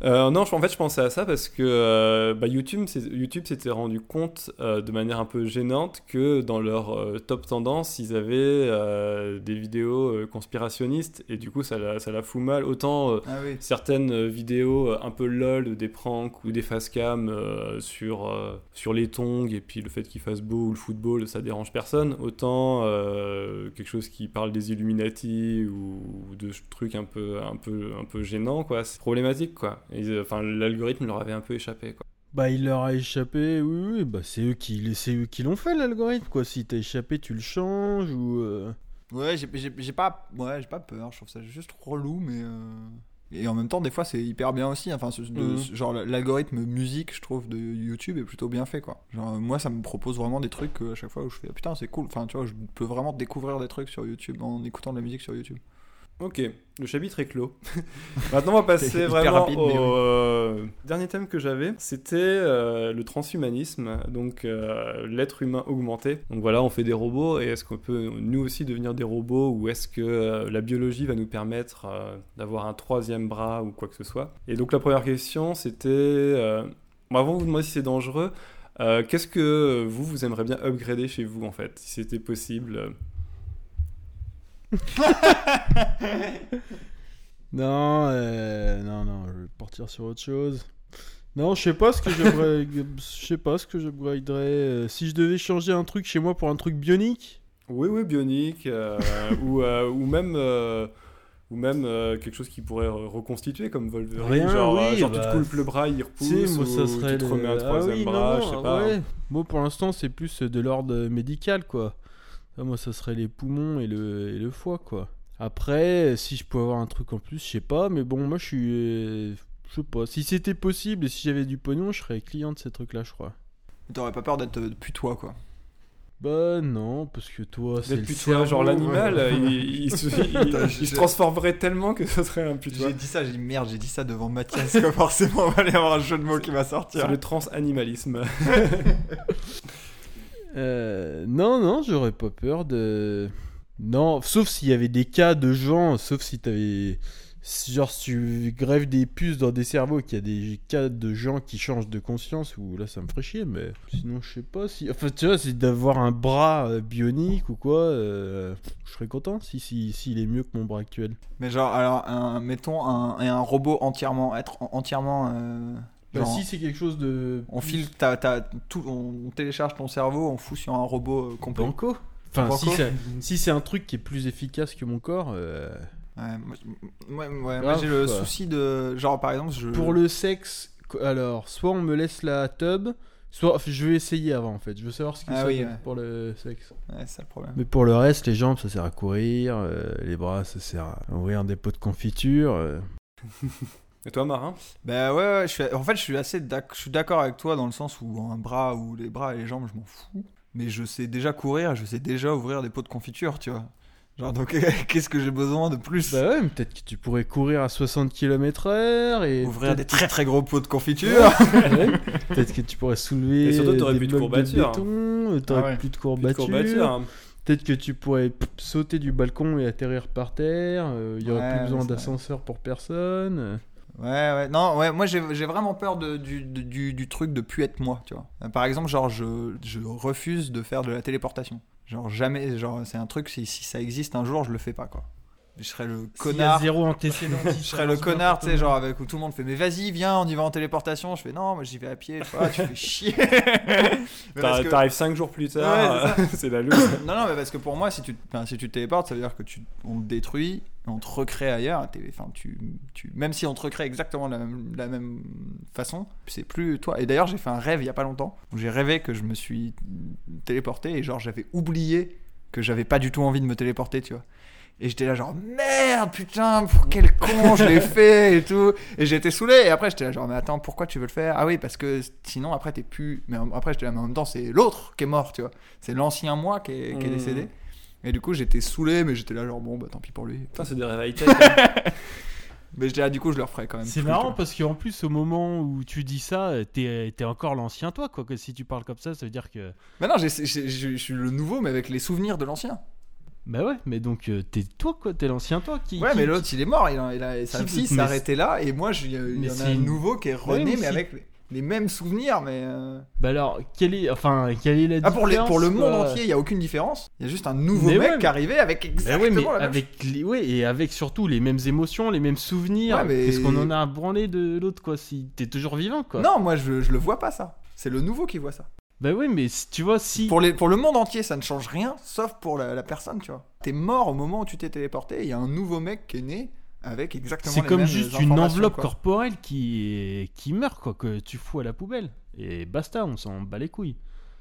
Euh, non, en fait, je pensais à ça parce que euh, bah, YouTube, s'était rendu compte euh, de manière un peu gênante que dans leur euh, top tendance, ils avaient euh, des vidéos euh, conspirationnistes et du coup, ça la, ça la fout mal. Autant euh, Ah oui. certaines vidéos euh, un peu lol, des pranks ou des facecam euh, sur, euh, sur les tongs et puis le fait qu'il fasse beau ou le football, ça dérange personne. Autant euh, quelque chose qui parle des Illuminati ou de trucs un peu, un peu, un peu gênants, quoi. C'est problématique, quoi. Euh, Enfin, l'algorithme leur avait un peu échappé, quoi. Bah, il leur a échappé, oui, oui, bah c'est eux qui, c'est eux qui l'ont fait l'algorithme, quoi. Si t'as échappé, tu le changes ou. euh, Ouais, j'ai- pas, ouais, j'ai pas peur. Je trouve ça juste relou, mais. euh, Et en même temps, des fois, c'est hyper bien aussi. Enfin, ce- de- Mhm. ce- genre l'algorithme musique, je trouve, de YouTube est plutôt bien fait, quoi. Genre, moi, ça me propose vraiment des trucs euh, à chaque fois où je fais, ah, putain, c'est cool. Enfin, tu vois, je peux vraiment découvrir des trucs sur YouTube en écoutant de la musique sur YouTube. Ok, le chapitre est clos. Maintenant, on va passer vraiment rapide, au oui. euh, dernier thème que j'avais. C'était euh, le transhumanisme, donc euh, l'être humain augmenté. Donc voilà, on fait des robots et est-ce qu'on peut nous aussi devenir des robots ou est-ce que la biologie va nous permettre d'avoir un troisième bras ou quoi que ce soit? Et donc la première question, c'était bon, avant de vous demander si c'est dangereux. Qu'est-ce que vous, vous aimeriez bien upgrader chez vous en fait, si c'était possible Non, euh, non, non, je vais partir sur autre chose. Non, je sais pas ce que. Je sais pas ce que j'upgraderais. euh, si je devais changer un truc chez moi pour un truc bionique. Oui, oui, bionique, euh, ou, euh, ou même, ou même euh, quelque chose qui pourrait re- reconstituer comme Wolverine. Rien, genre, oui, genre bah, tu te coupes le bras, il repousse, moi, ou ça serait tu te le- remets un Ah troisième oui, non, bras, non, je sais pas. ouais. Moi, pour l'instant, c'est plus de l'ordre médical, quoi. Ah, moi, ça serait les poumons et le, et le foie, quoi. Après, si je pouvais avoir un truc en plus, je sais pas, mais bon, moi, je suis. euh, Je sais pas. Si c'était possible et si j'avais du pognon, je serais client de ces trucs-là, je crois. T'aurais pas peur d'être euh, plus toi, quoi. Bah non, parce que toi, c'est D'être le putois, cerveau, genre l'animal, ouais. il, il se, il- Putain, il j'ai- se transformerait tellement que ce serait un putois. J'ai dit ça, j'ai dit merde, j'ai dit ça devant Mathias, que forcément, on va aller avoir un jeu de mots qui va sortir. C'est le transanimalisme. Euh, non, non, j'aurais pas peur de. Non, sauf s'il y avait des cas de gens, sauf si t'avais. si- Genre, si tu grèves des puces dans des cerveaux qu'il y a des cas de gens qui changent de conscience, ou là ça me ferait chier, mais sinon je sais pas si. Enfin, tu vois, c'est d'avoir un bras euh, bionique ou quoi, euh, je serais content si s'il si, s'il est mieux que mon bras actuel. Mais genre, alors, mettons un, un robot entièrement, être en- entièrement. Bah, genre, si c'est quelque chose de. on file, tout, on télécharge ton cerveau, on fout sur un robot euh, complet. Banco Enfin, Banco si c'est si c'est un truc qui est plus efficace que mon corps. euh, Ouais, moi, ouais, ouais, moi, Grave, j'ai le quoi. souci de. Genre, par exemple, je. Pour le sexe, alors, soit on me laisse la tub, soit enfin, je vais essayer avant en fait. Je veux savoir ce que Ah oui, ouais. pour le sexe. Ouais, c'est ça le problème. Mais pour le reste, les jambes, ça sert à courir, euh, les bras, ça sert à ouvrir des pots de confiture. euh. Et toi, Marin? Bah ouais, ouais, je suis, en fait, je suis assez d'ac- je suis d'accord avec toi dans le sens où un bras ou les bras et les jambes, je m'en fous. Mais je sais déjà courir, je sais déjà ouvrir des pots de confiture, tu vois. Genre, donc, qu'est-ce que j'ai besoin de plus? Bah ouais, peut-être que tu pourrais courir à 60 km/h et. Ouvrir des très très gros pots de confiture Ouais. Peut-être que tu pourrais soulever. Et surtout, t'aurais des plus de courbatures. béton, t'aurais Ah ouais. plus de courbatures. courbatures. hein. Peut-être que tu pourrais sauter du balcon et atterrir par terre. euh, Il y aurait Ouais, plus besoin d'ascenseur pour personne. Ouais, ouais, non, ouais, moi j'ai vraiment peur de, du, du, truc de plus être moi, tu vois. Euh, Par exemple, genre, je, je refuse de faire de la téléportation. Genre, jamais, genre, c'est un truc, si, si ça existe un jour, je le fais pas, quoi. Je serais le S'il y a connard. zéro antécédent. Je serais le connard, tu sais, genre, avec où tout le monde fait, mais vas-y, viens, on y va en téléportation. Je fais, non, moi j'y vais à pied. Je fais, Ah, tu fais chier. Mais parce T'ar- que- T'arrives 5 jours plus tard, Ouais, c'est la loose. Non, non, mais parce que pour moi, si tu, enfin, si tu te téléportes, ça veut dire que tu, on te détruit, on te recrée ailleurs. Enfin, tu, tu, même si on te recrée exactement de la même, la même façon, c'est plus toi. Et d'ailleurs, j'ai fait un rêve il y a pas longtemps où j'ai rêvé que je me suis téléporté et genre j'avais oublié que j'avais pas du tout envie de me téléporter, tu vois. Et j'étais là genre merde putain pour quel con je l'ai fait et tout et j'étais saoulé et après j'étais là genre mais attends pourquoi tu veux le faire? Ah oui parce que sinon après t'es plus mais après j'étais là mais en même temps c'est l'autre qui est mort tu vois c'est l'ancien moi qui est, qui est Mmh. décédé et du coup j'étais saulé mais j'étais là genre bon bah tant pis pour lui Putain, c'est des high-tech. hein. mais j'étais là du coup je le referai quand même C'est marrant quoi. parce qu'en plus, au moment où tu dis ça, t'es es encore l'ancien toi. Quoi. Que si tu parles comme ça, ça veut dire que. mais non je suis le nouveau mais avec les souvenirs de l'ancien Bah ouais, mais donc euh, t'es toi quoi, t'es l'ancien toi qui. ouais qui- mais l'autre il est mort il a, il a sa Qui- s'est là et moi je- il y, y en a un nouveau qui est rené mais avec les, mêmes souvenirs mais euh, Bah alors, quelle est, enfin, quelle est la Ah, pour, les, différence pour le monde quoi entier, il n'y a aucune différence. Il y a juste un nouveau Mais mec ouais, qui arrivé avec Bah exactement ouais, mais la même avec les, ouais, et avec surtout les mêmes émotions, les mêmes souvenirs. Mais- Qu'est-ce qu'on en a à branler de l'autre quoi Si t'es toujours vivant quoi. Non, moi je, je le vois pas ça. C'est le nouveau qui voit ça. Bah ouais, mais si- tu vois si. Pour, les, pour le monde entier, ça ne change rien, sauf pour la, la personne, tu vois. T'es mort au moment où tu t'es téléporté, il y a un nouveau mec qui est né avec exactement C'est comme mêmes juste une enveloppe quoi. corporelle qui, qui meurt, quoi, que tu fous à la poubelle. Et basta, on s'en bat les couilles.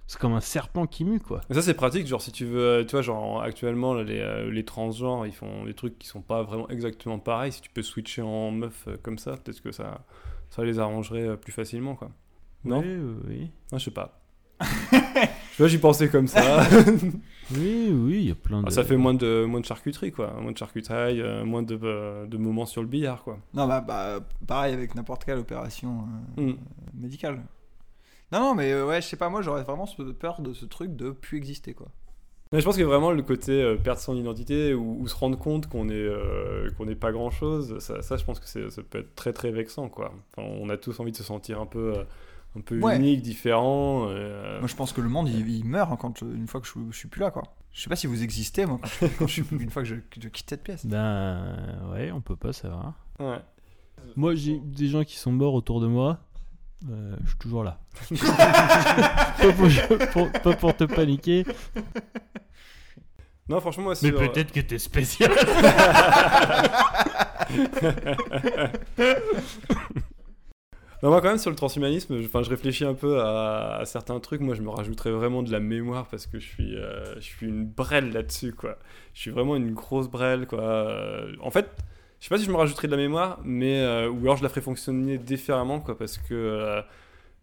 C'est comme un serpent qui mue, quoi. Mais ça, c'est pratique. Genre, si tu veux, euh, tu vois, genre, actuellement, là, les, euh, les transgenres, ils font des trucs qui sont pas vraiment exactement pareils. Si tu peux switcher en meuf euh, comme ça, peut-être que ça, ça les arrangerait plus facilement, quoi. Non? Oui, oui, oui. Ah, je sais pas. Tu vois, j'y pensais comme ça. Oui, oui, il y a plein de. Ah, ça fait moins de, moins de charcuterie, quoi. Moins de charcuterie, euh, moins de, euh, de moments sur le billard, quoi. Non, bah, bah, pareil avec n'importe quelle opération euh, Mm. médicale. Non, non, mais euh, ouais, je sais pas, moi j'aurais vraiment peur de ce truc de plus exister, quoi. Mais je pense que vraiment le côté euh, perdre son identité ou, ou se rendre compte qu'on est euh, qu'on n'est pas grand chose, ça, ça, je pense que ça peut être très très vexant quoi. Enfin, on a tous envie de se sentir un peu euh, un peu Ouais. unique, différent. euh, Moi, je pense que le monde, il, il meurt hein, quand une fois que je, je suis plus là, quoi. Je sais pas si vous existez, moi, quand je, quand je suis, une fois que je, que je quitte cette pièce. Ben, ouais, on peut pas savoir. ouais. Moi, j'ai des gens qui sont morts autour de moi. Euh, je suis toujours là. pas, pour, pour- pas pour te paniquer, Non, franchement, moi, mais sur- peut-être que t'es spécial. Moi, quand même, sur le transhumanisme, je, je réfléchis un peu à, certains trucs. Moi, je me rajouterais vraiment de la mémoire parce que je suis, euh, je suis une brêle là-dessus, quoi. Je suis vraiment une grosse brêle, quoi. Euh, en fait, je sais pas si je me rajouterais de la mémoire, mais euh, ou alors je la ferais fonctionner différemment, quoi, parce que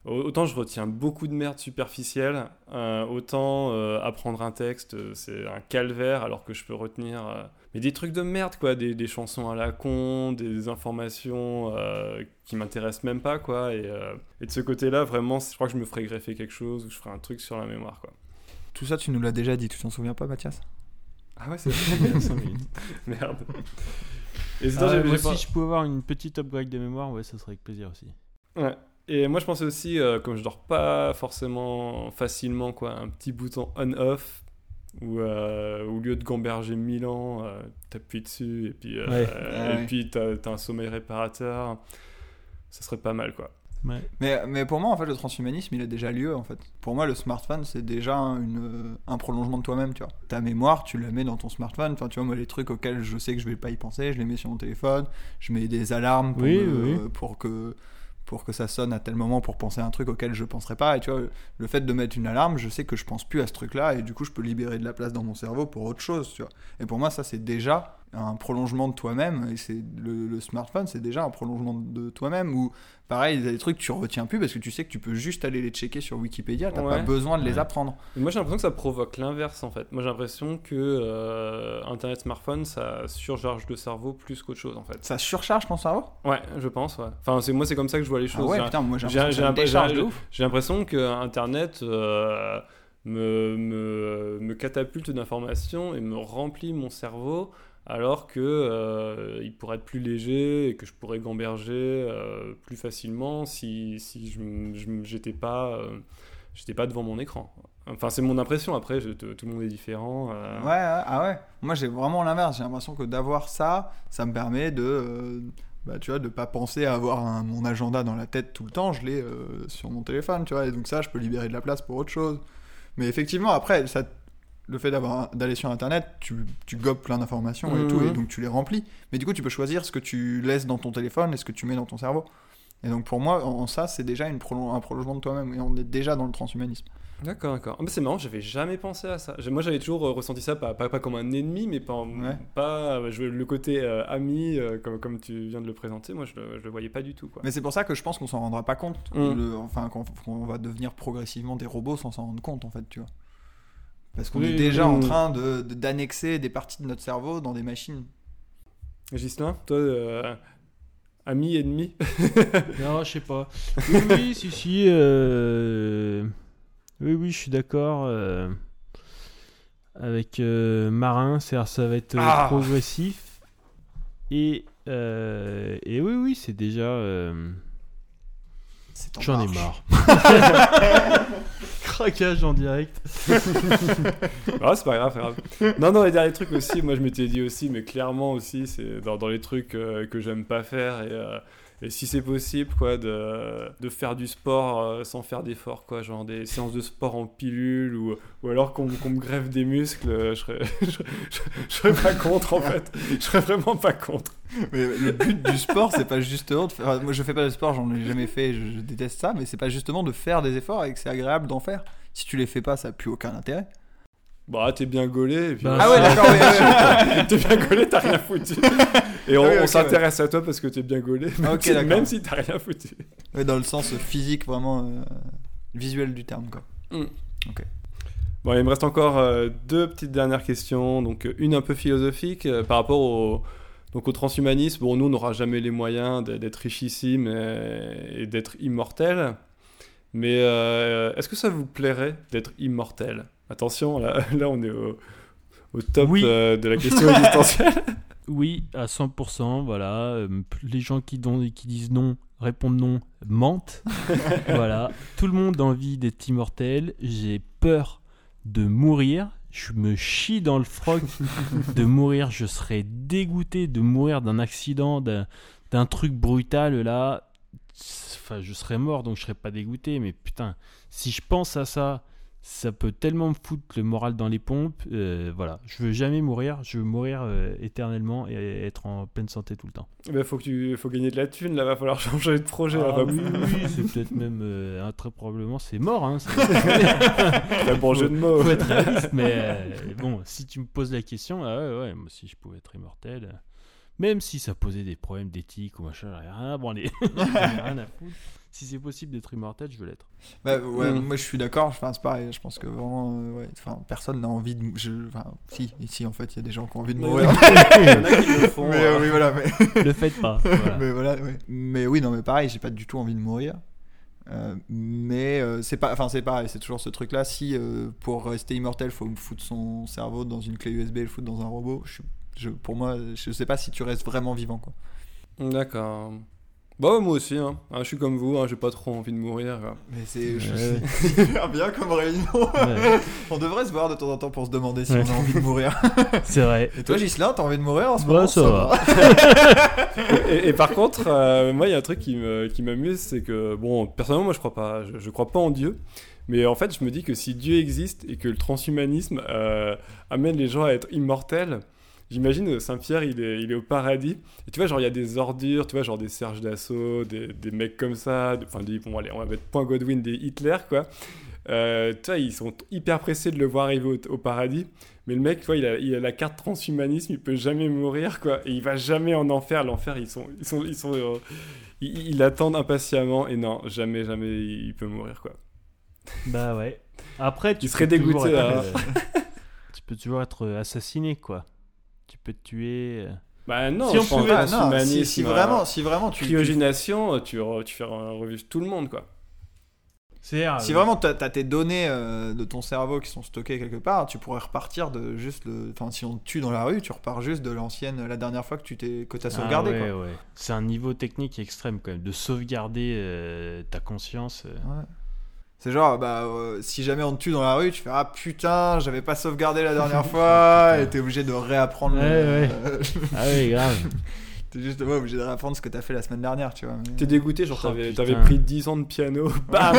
autant je retiens beaucoup de merde superficielle, autant apprendre un texte, c'est un calvaire, alors que je peux retenir. Mais des trucs de merde, quoi, des, des chansons à la con, des informations euh, qui m'intéressent même pas, quoi. Et, euh, et de ce côté-là, vraiment, je crois que je me ferais greffer quelque chose ou je ferais un truc sur la mémoire, quoi. Tout ça, tu nous l'as déjà dit, tu t'en souviens pas, Mathias? Ah ouais, c'est Merde. Et sinon, Ah, moi, pas- si je pouvais avoir une petite upgrade de mémoire, ouais, ça serait avec plaisir aussi. Ouais. Et moi, je pensais aussi, euh, comme je dors pas forcément facilement, quoi, un petit bouton on-off où, euh, au lieu de gamberger 1000 ans, euh, t'appuies dessus et puis, euh, Ouais. euh, Ah et ouais. puis t'as, t'as un sommeil réparateur. Ça serait pas mal, quoi. Ouais. mais, mais pour moi, en fait, le transhumanisme, il a déjà lieu, en fait. Pour moi, le smartphone, c'est déjà une, un prolongement de toi-même, tu vois. Ta mémoire, tu la mets dans ton smartphone. Enfin, tu vois, moi, les trucs auxquels je sais que je vais pas y penser, je les mets sur mon téléphone. Je mets des alarmes pour, Oui, me- oui. pour que pour que ça sonne à tel moment pour penser à un truc auquel je penserais pas. Et tu vois le fait de mettre une alarme je sais que je pense plus à ce truc là et du coup je peux libérer de la place dans mon cerveau pour autre chose tu vois. Et pour moi ça c'est déjà un prolongement de toi-même et c'est le, le smartphone c'est déjà un prolongement de toi-même ou pareil il y a des trucs que tu retiens plus parce que tu sais que tu peux juste aller les checker sur Wikipédia t'as Ouais. pas besoin de les Ouais. apprendre Et moi, j'ai l'impression que ça provoque l'inverse, en fait. Moi, j'ai l'impression que euh, Internet, smartphone, ça surcharge le cerveau plus qu'autre chose, en fait. ça surcharge ton cerveau? Ouais, je pense, ouais. Enfin, c'est, moi, c'est comme ça que je vois les ah choses. ouais J'ai- putain moi l'impression que J'ai l'impression que Internet euh, me, me, me catapulte d'informations et me remplit mon cerveau alors que euh, il pourrait être plus léger et que je pourrais gamberger euh, plus facilement si, si je j'étais pas euh, pas devant mon écran. Enfin, c'est mon impression. Après, tout le monde est différent. Ouais, ah ouais. Moi, j'ai vraiment l'inverse. J'ai l'impression que d'avoir ça, ça me permet de, bah, tu vois, de pas penser à avoir mon agenda dans la tête tout le temps. Je l'ai sur mon téléphone, tu vois. Et donc ça, je peux libérer de la place pour autre chose. Mais effectivement, après, ça, le fait d'avoir d'aller sur Internet, tu, tu gobes plein d'informations et Mhm. tout, et donc tu les remplis. Mais du coup, tu peux choisir ce que tu laisses dans ton téléphone et ce que tu mets dans ton cerveau. Et donc pour moi, en, en ça, c'est déjà une un prolongement de toi-même. Et on est déjà dans le transhumanisme. D'accord, d'accord. Ah, c'est marrant, j'avais jamais pensé à ça. Moi, j'avais toujours euh, ressenti ça pas, pas, pas comme un ennemi, mais pas, Ouais. pas euh, le côté euh, ami, euh, comme, comme tu viens de le présenter. Moi, je le, je le voyais pas du tout. Quoi. Mais c'est pour ça que je pense qu'on s'en rendra pas compte. Mm. Le- enfin, qu'on qu'on va devenir progressivement des robots sans s'en rendre compte, en fait, tu vois. Parce qu'on Oui, est déjà oui. en train de- de- d'annexer des parties de notre cerveau dans des machines. Gislain, toi, euh, ami, ennemi Non, je sais pas. Oui, oui, si, si. euh, Oui, oui, je suis d'accord. euh, Avec euh, Marin, c'est-à-dire ça va être euh, Ah. progressif. Et, euh, et oui, oui, c'est déjà. J'en ai marre. Craquage en direct. Ah, c'est pas grave, c'est grave. Non, non, les derniers trucs aussi, moi je m'étais dit aussi, mais clairement aussi, c'est dans, dans les trucs euh, que j'aime pas faire. Et, euh, et si c'est possible, quoi, de, de faire du sport euh, sans faire d'effort, quoi, genre des séances de sport en pilule ou, ou alors qu'on qu'on me greffe des muscles, euh, je serais, je, je- je serais pas contre en fait. Je serais vraiment pas contre. Mais le but du sport, c'est pas justement de faire. enfin, Moi, je fais pas de sport, j'en ai jamais fait, je, je déteste ça, mais c'est pas justement de faire des efforts et que c'est agréable d'en faire. Si tu les fais pas, ça a plus aucun intérêt. Bah, t'es bien gaulé. Et puis, Bah. Ah ouais, d'accord, ouais, t'es bien gaulé, t'as rien foutu. Et on, Ah on s'intéresse à toi parce que t'es bien gaulé, même, si, même si t'as rien foutu. Ouais, dans le sens physique, vraiment euh, visuel du terme, quoi. Bon, il me reste encore euh, deux petites dernières questions. Donc, euh, une un peu philosophique euh, par rapport au, donc, au transhumanisme. Bon, nous, on n'aura jamais les moyens d'être richissime et, et d'être immortel. Mais euh, est-ce que ça vous plairait d'être immortel Attention, là, là, on est au, au top Oui. euh, de la question existentielle. Oui, à 100%, voilà. Euh, Les gens qui, don- qui disent non, répondent non, mentent. voilà. Tout le monde a envie d'être immortel. J'ai peur de mourir. Je me chie dans le froc de mourir. Je serais dégoûté de mourir d'un accident, d'un d'un truc brutal là. Enfin, je serais mort, donc je serais pas dégoûté. Mais putain, si je pense à ça, ça peut tellement me foutre le moral dans les pompes. euh, voilà, je veux jamais mourir. Je veux mourir euh, éternellement et être en pleine santé tout le temps. Il Ben, faut, que tu, faut gagner de la thune, là, va falloir changer de projet. là, Ah va oui, oui, c'est peut-être même euh, très probablement c'est mort. Hein, c'est- Très bon jeu de mots. faut être réaliste, mais euh, bon, si tu me poses la question, ah ouais, ouais, moi si je pouvais être immortel, même si ça posait des problèmes d'éthique ou machin, rien à branler, J'en ai rien à foutre. Si c'est possible d'être immortel, je veux l'être. Bah, ouais, Mm. moi je suis d'accord, enfin, c'est pareil, je pense que vraiment, euh, ouais, enfin, personne n'a envie de. Je, enfin, si, ici en fait, il y a des gens qui ont envie de mourir. Il y en a qui le font. mais euh, hein. oui, voilà, mais, Le faites pas. voilà. mais voilà, ouais. Mais oui, non, mais pareil, j'ai pas du tout envie de mourir. Euh, mais euh, c'est pas, enfin, c'est pareil, c'est toujours ce truc-là. Si euh, pour rester immortel, faut me foutre son cerveau dans une clé USB et le foutre dans un robot, je, pour moi, je sais pas si tu restes vraiment vivant, quoi. D'accord. Bah, moi aussi, hein. Ah, je suis comme vous, hein, j'ai pas trop envie de mourir. quoi. Mais c'est je- Ouais. c'est hyper bien comme réunion. Ouais, On devrait se voir de temps en temps pour se demander si Ouais. on a envie de mourir. c'est vrai. Et toi, Gislain, t'as envie de mourir en ce Bah, moment ça va. et, et par contre, euh, moi, il y a un truc qui me- qui m'amuse, c'est que, bon, personnellement, moi, je crois pas, je, je crois pas en Dieu. Mais en fait, je me dis que si Dieu existe et que le transhumanisme euh, amène les gens à être immortels, j'imagine euh, Saint-Pierre, il est, il est au paradis. Et tu vois, genre, il y a des ordures, tu vois, genre des Serge Dassault, des, des mecs comme ça, enfin, des, bon, allez, on va mettre point Godwin, des Hitler, quoi. Euh, tu vois, ils sont hyper pressés de le voir arriver au, au paradis. Mais le mec, tu vois, il a, il a la carte transhumanisme, il peut jamais mourir, quoi. Et il va jamais en enfer. L'enfer, ils sont, ils sont, ils sont, euh, ils, ils attendent impatiemment. Et non, jamais, jamais, il peut mourir, quoi. Bah ouais. Après, tu serais dégoûté, être, hein. euh, tu peux toujours être assassiné, quoi. Tu peux te tuer. euh. Bah non, Si on pouvait- Ah, non, si, si euh, vraiment, si vraiment tu, tu- cryogénation, tu, re- tu fais re- revivre tout le monde, quoi. C'est ah, Si vraiment t'as as tes données euh, de ton cerveau qui sont stockées quelque part, tu pourrais repartir de juste le. Enfin, si on te tue dans la rue, tu repars juste de l'ancienne, la dernière fois que tu t'es que t'as Ah sauvegardé. ouais, quoi. ouais. C'est un niveau technique extrême quand même de sauvegarder euh, ta conscience. euh. Ouais. C'est genre, bah, euh, si jamais on te tue dans la rue, tu fais Ah putain, j'avais pas sauvegardé la dernière fois, et t'es obligé de réapprendre. le- Ouais, Ah oui, grave. t'es juste ouais, obligé de réapprendre ce que t'as fait la semaine dernière, tu vois. mais- T'es dégoûté, genre Oh, t'avais t'avais pris 10 ans de piano, bam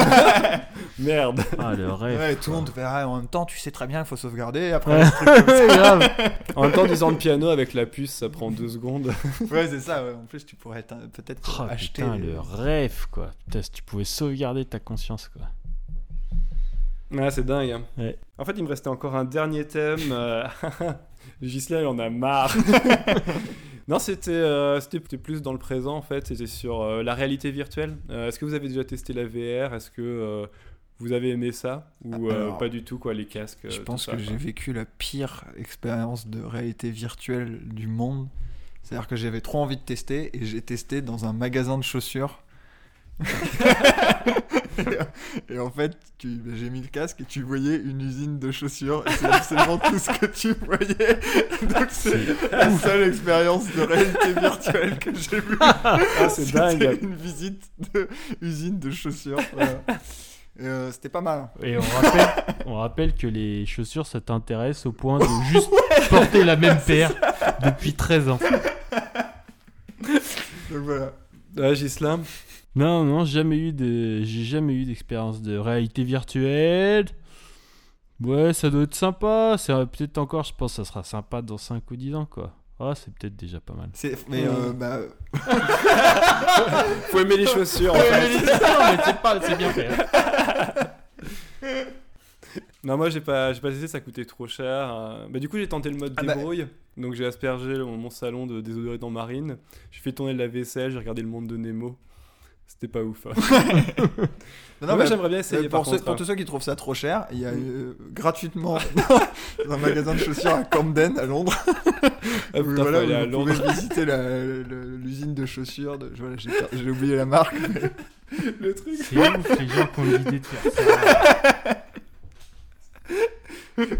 Merde Ah le rêve. Ouais, tout le monde Ah, en même temps, tu sais très bien qu'il faut sauvegarder. Après, Ouais, ouais, grave. En même temps, 10 ans de piano avec la puce, ça prend 2 secondes. ouais, c'est ça. ouais. En plus, tu pourrais peut-être Oh, acheter. putain, le rêve quoi. Putain, si tu pouvais sauvegarder ta conscience quoi. Ouais, c'est dingue. hein. Ouais. En fait, il me restait encore un dernier thème. euh, Ghislain, il en a marre. non, c'était euh, plus dans le présent, en fait. C'était sur euh, la réalité virtuelle. Euh, Est-ce que vous avez déjà testé la VR Est-ce que euh, vous avez aimé ça? Ou Alors, pas du tout, quoi, les casques Je pense que j'ai vécu la pire expérience de réalité virtuelle du monde. C'est-à-dire que j'avais trop envie de tester et j'ai testé dans un magasin de chaussures. et en fait, tu- bah, j'ai mis le casque et tu voyais une usine de chaussures. Et c'est absolument tout ce que tu voyais. Donc c'est la seule expérience de réalité virtuelle que j'ai vue. Ah, c'est C'était dingue une visite de usine de chaussures. voilà. Euh, C'était pas mal. hein. Et on rappelle, on rappelle que les chaussures ça t'intéresse au point de juste porter la même paire depuis 13 ans. Donc voilà. Ouais, Ghislain Non, non, jamais eu de, j'ai jamais eu d'expérience de réalité virtuelle. Ouais, ça doit être sympa. C'est peut-être encore, je pense, que ça sera sympa dans 5 ou 10 ans, quoi. Ah, c'est peut-être déjà pas mal. C'est- Mais euh, bah, Faut aimer les chaussures, en fait. non, mais c'est pas, c'est bien fait. Non, moi j'ai pas, j'ai pas testé, ça coûtait trop cher. euh. Bah, du coup, j'ai tenté le mode Ah bah. débrouille. Donc, j'ai aspergé mon salon de désodorisant marine. J'ai fait tourner la vaisselle, j'ai regardé le monde de Nemo. C'était pas ouf. hein. non, mais, j'aimerais bien essayer euh, par pour, ceux, contre. pour hein. tous ceux qui trouvent ça trop cher, il y a euh, gratuitement dans un magasin de chaussures à Camden à Londres. Ah, où, voilà, à vous Londres. pouvez visiter l'usine de chaussures. De, voilà, j'ai oublié la marque. mais- Le truc. C'est ouf, les gens qui ont l'idée de faire ça.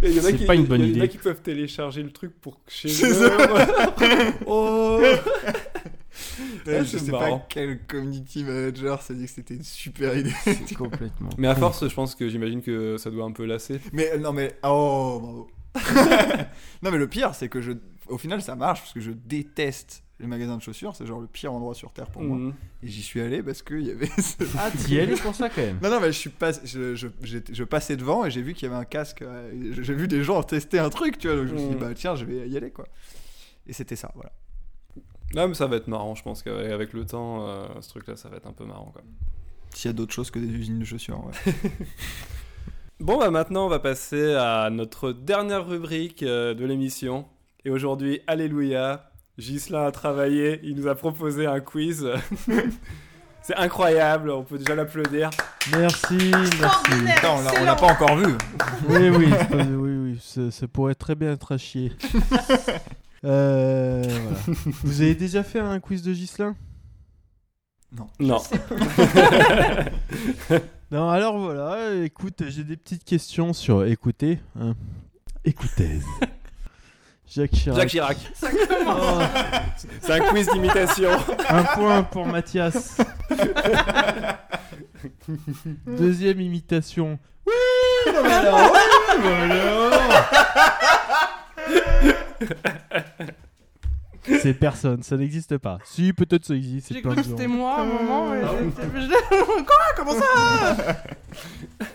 Il y en a C'est qui- pas une bonne il y en a idée. qui peuvent télécharger le truc pour chez eux. oh Ouais, je c'est sais marrant. pas quel community manager s'est dit que c'était une super idée. Complètement. Mais à force, je pense que j'imagine que ça doit un peu lasser. Mais euh, non, mais oh, bravo. non, mais le pire, c'est que je, au final, ça marche parce que je déteste les magasins de chaussures. C'est genre le pire endroit sur terre pour moi. Mhm. Et j'y suis allé parce qu'il y avait. ce- Ah, t'y allais pour ça quand même. Non, non, mais je suis pas, je, je, je passais devant et j'ai vu qu'il y avait un casque. euh, J'ai vu des gens tester un truc, tu vois. Donc je me suis dit, Mm. bah tiens, je vais y aller, quoi. Et c'était ça, voilà. Non, mais ça va être marrant, je pense qu'avec avec le temps, euh, ce truc-là, ça va être un peu marrant. S'il y a d'autres choses que des usines de chaussures, ouais. Bon, bah maintenant, on va passer à notre dernière rubrique euh, de l'émission. Et aujourd'hui, Alléluia, Ghislain a travaillé, il nous a proposé un quiz. C'est incroyable, on peut déjà l'applaudir. Merci, merci. On l'a- pas encore vu. Oui, oui, oui, oui, ça, ça pourrait très bien être à chier. Euh, voilà. Vous avez déjà fait un quiz de Gislin Non. Non, alors voilà, écoute, j'ai des petites questions sur écoutez. Hein. Écoutez. Jacques Chirac. Jacques Chirac. Oh, C'est un quiz d'imitation. un point pour Mathias. Deuxième imitation. Oui, non, mais alors, oui, voilà. C'est personne, ça n'existe pas. Si, peut-être ça existe. c'est J'ai plein cru de que c'était moi à un moment. j'étais- je- Quoi? Comment ça?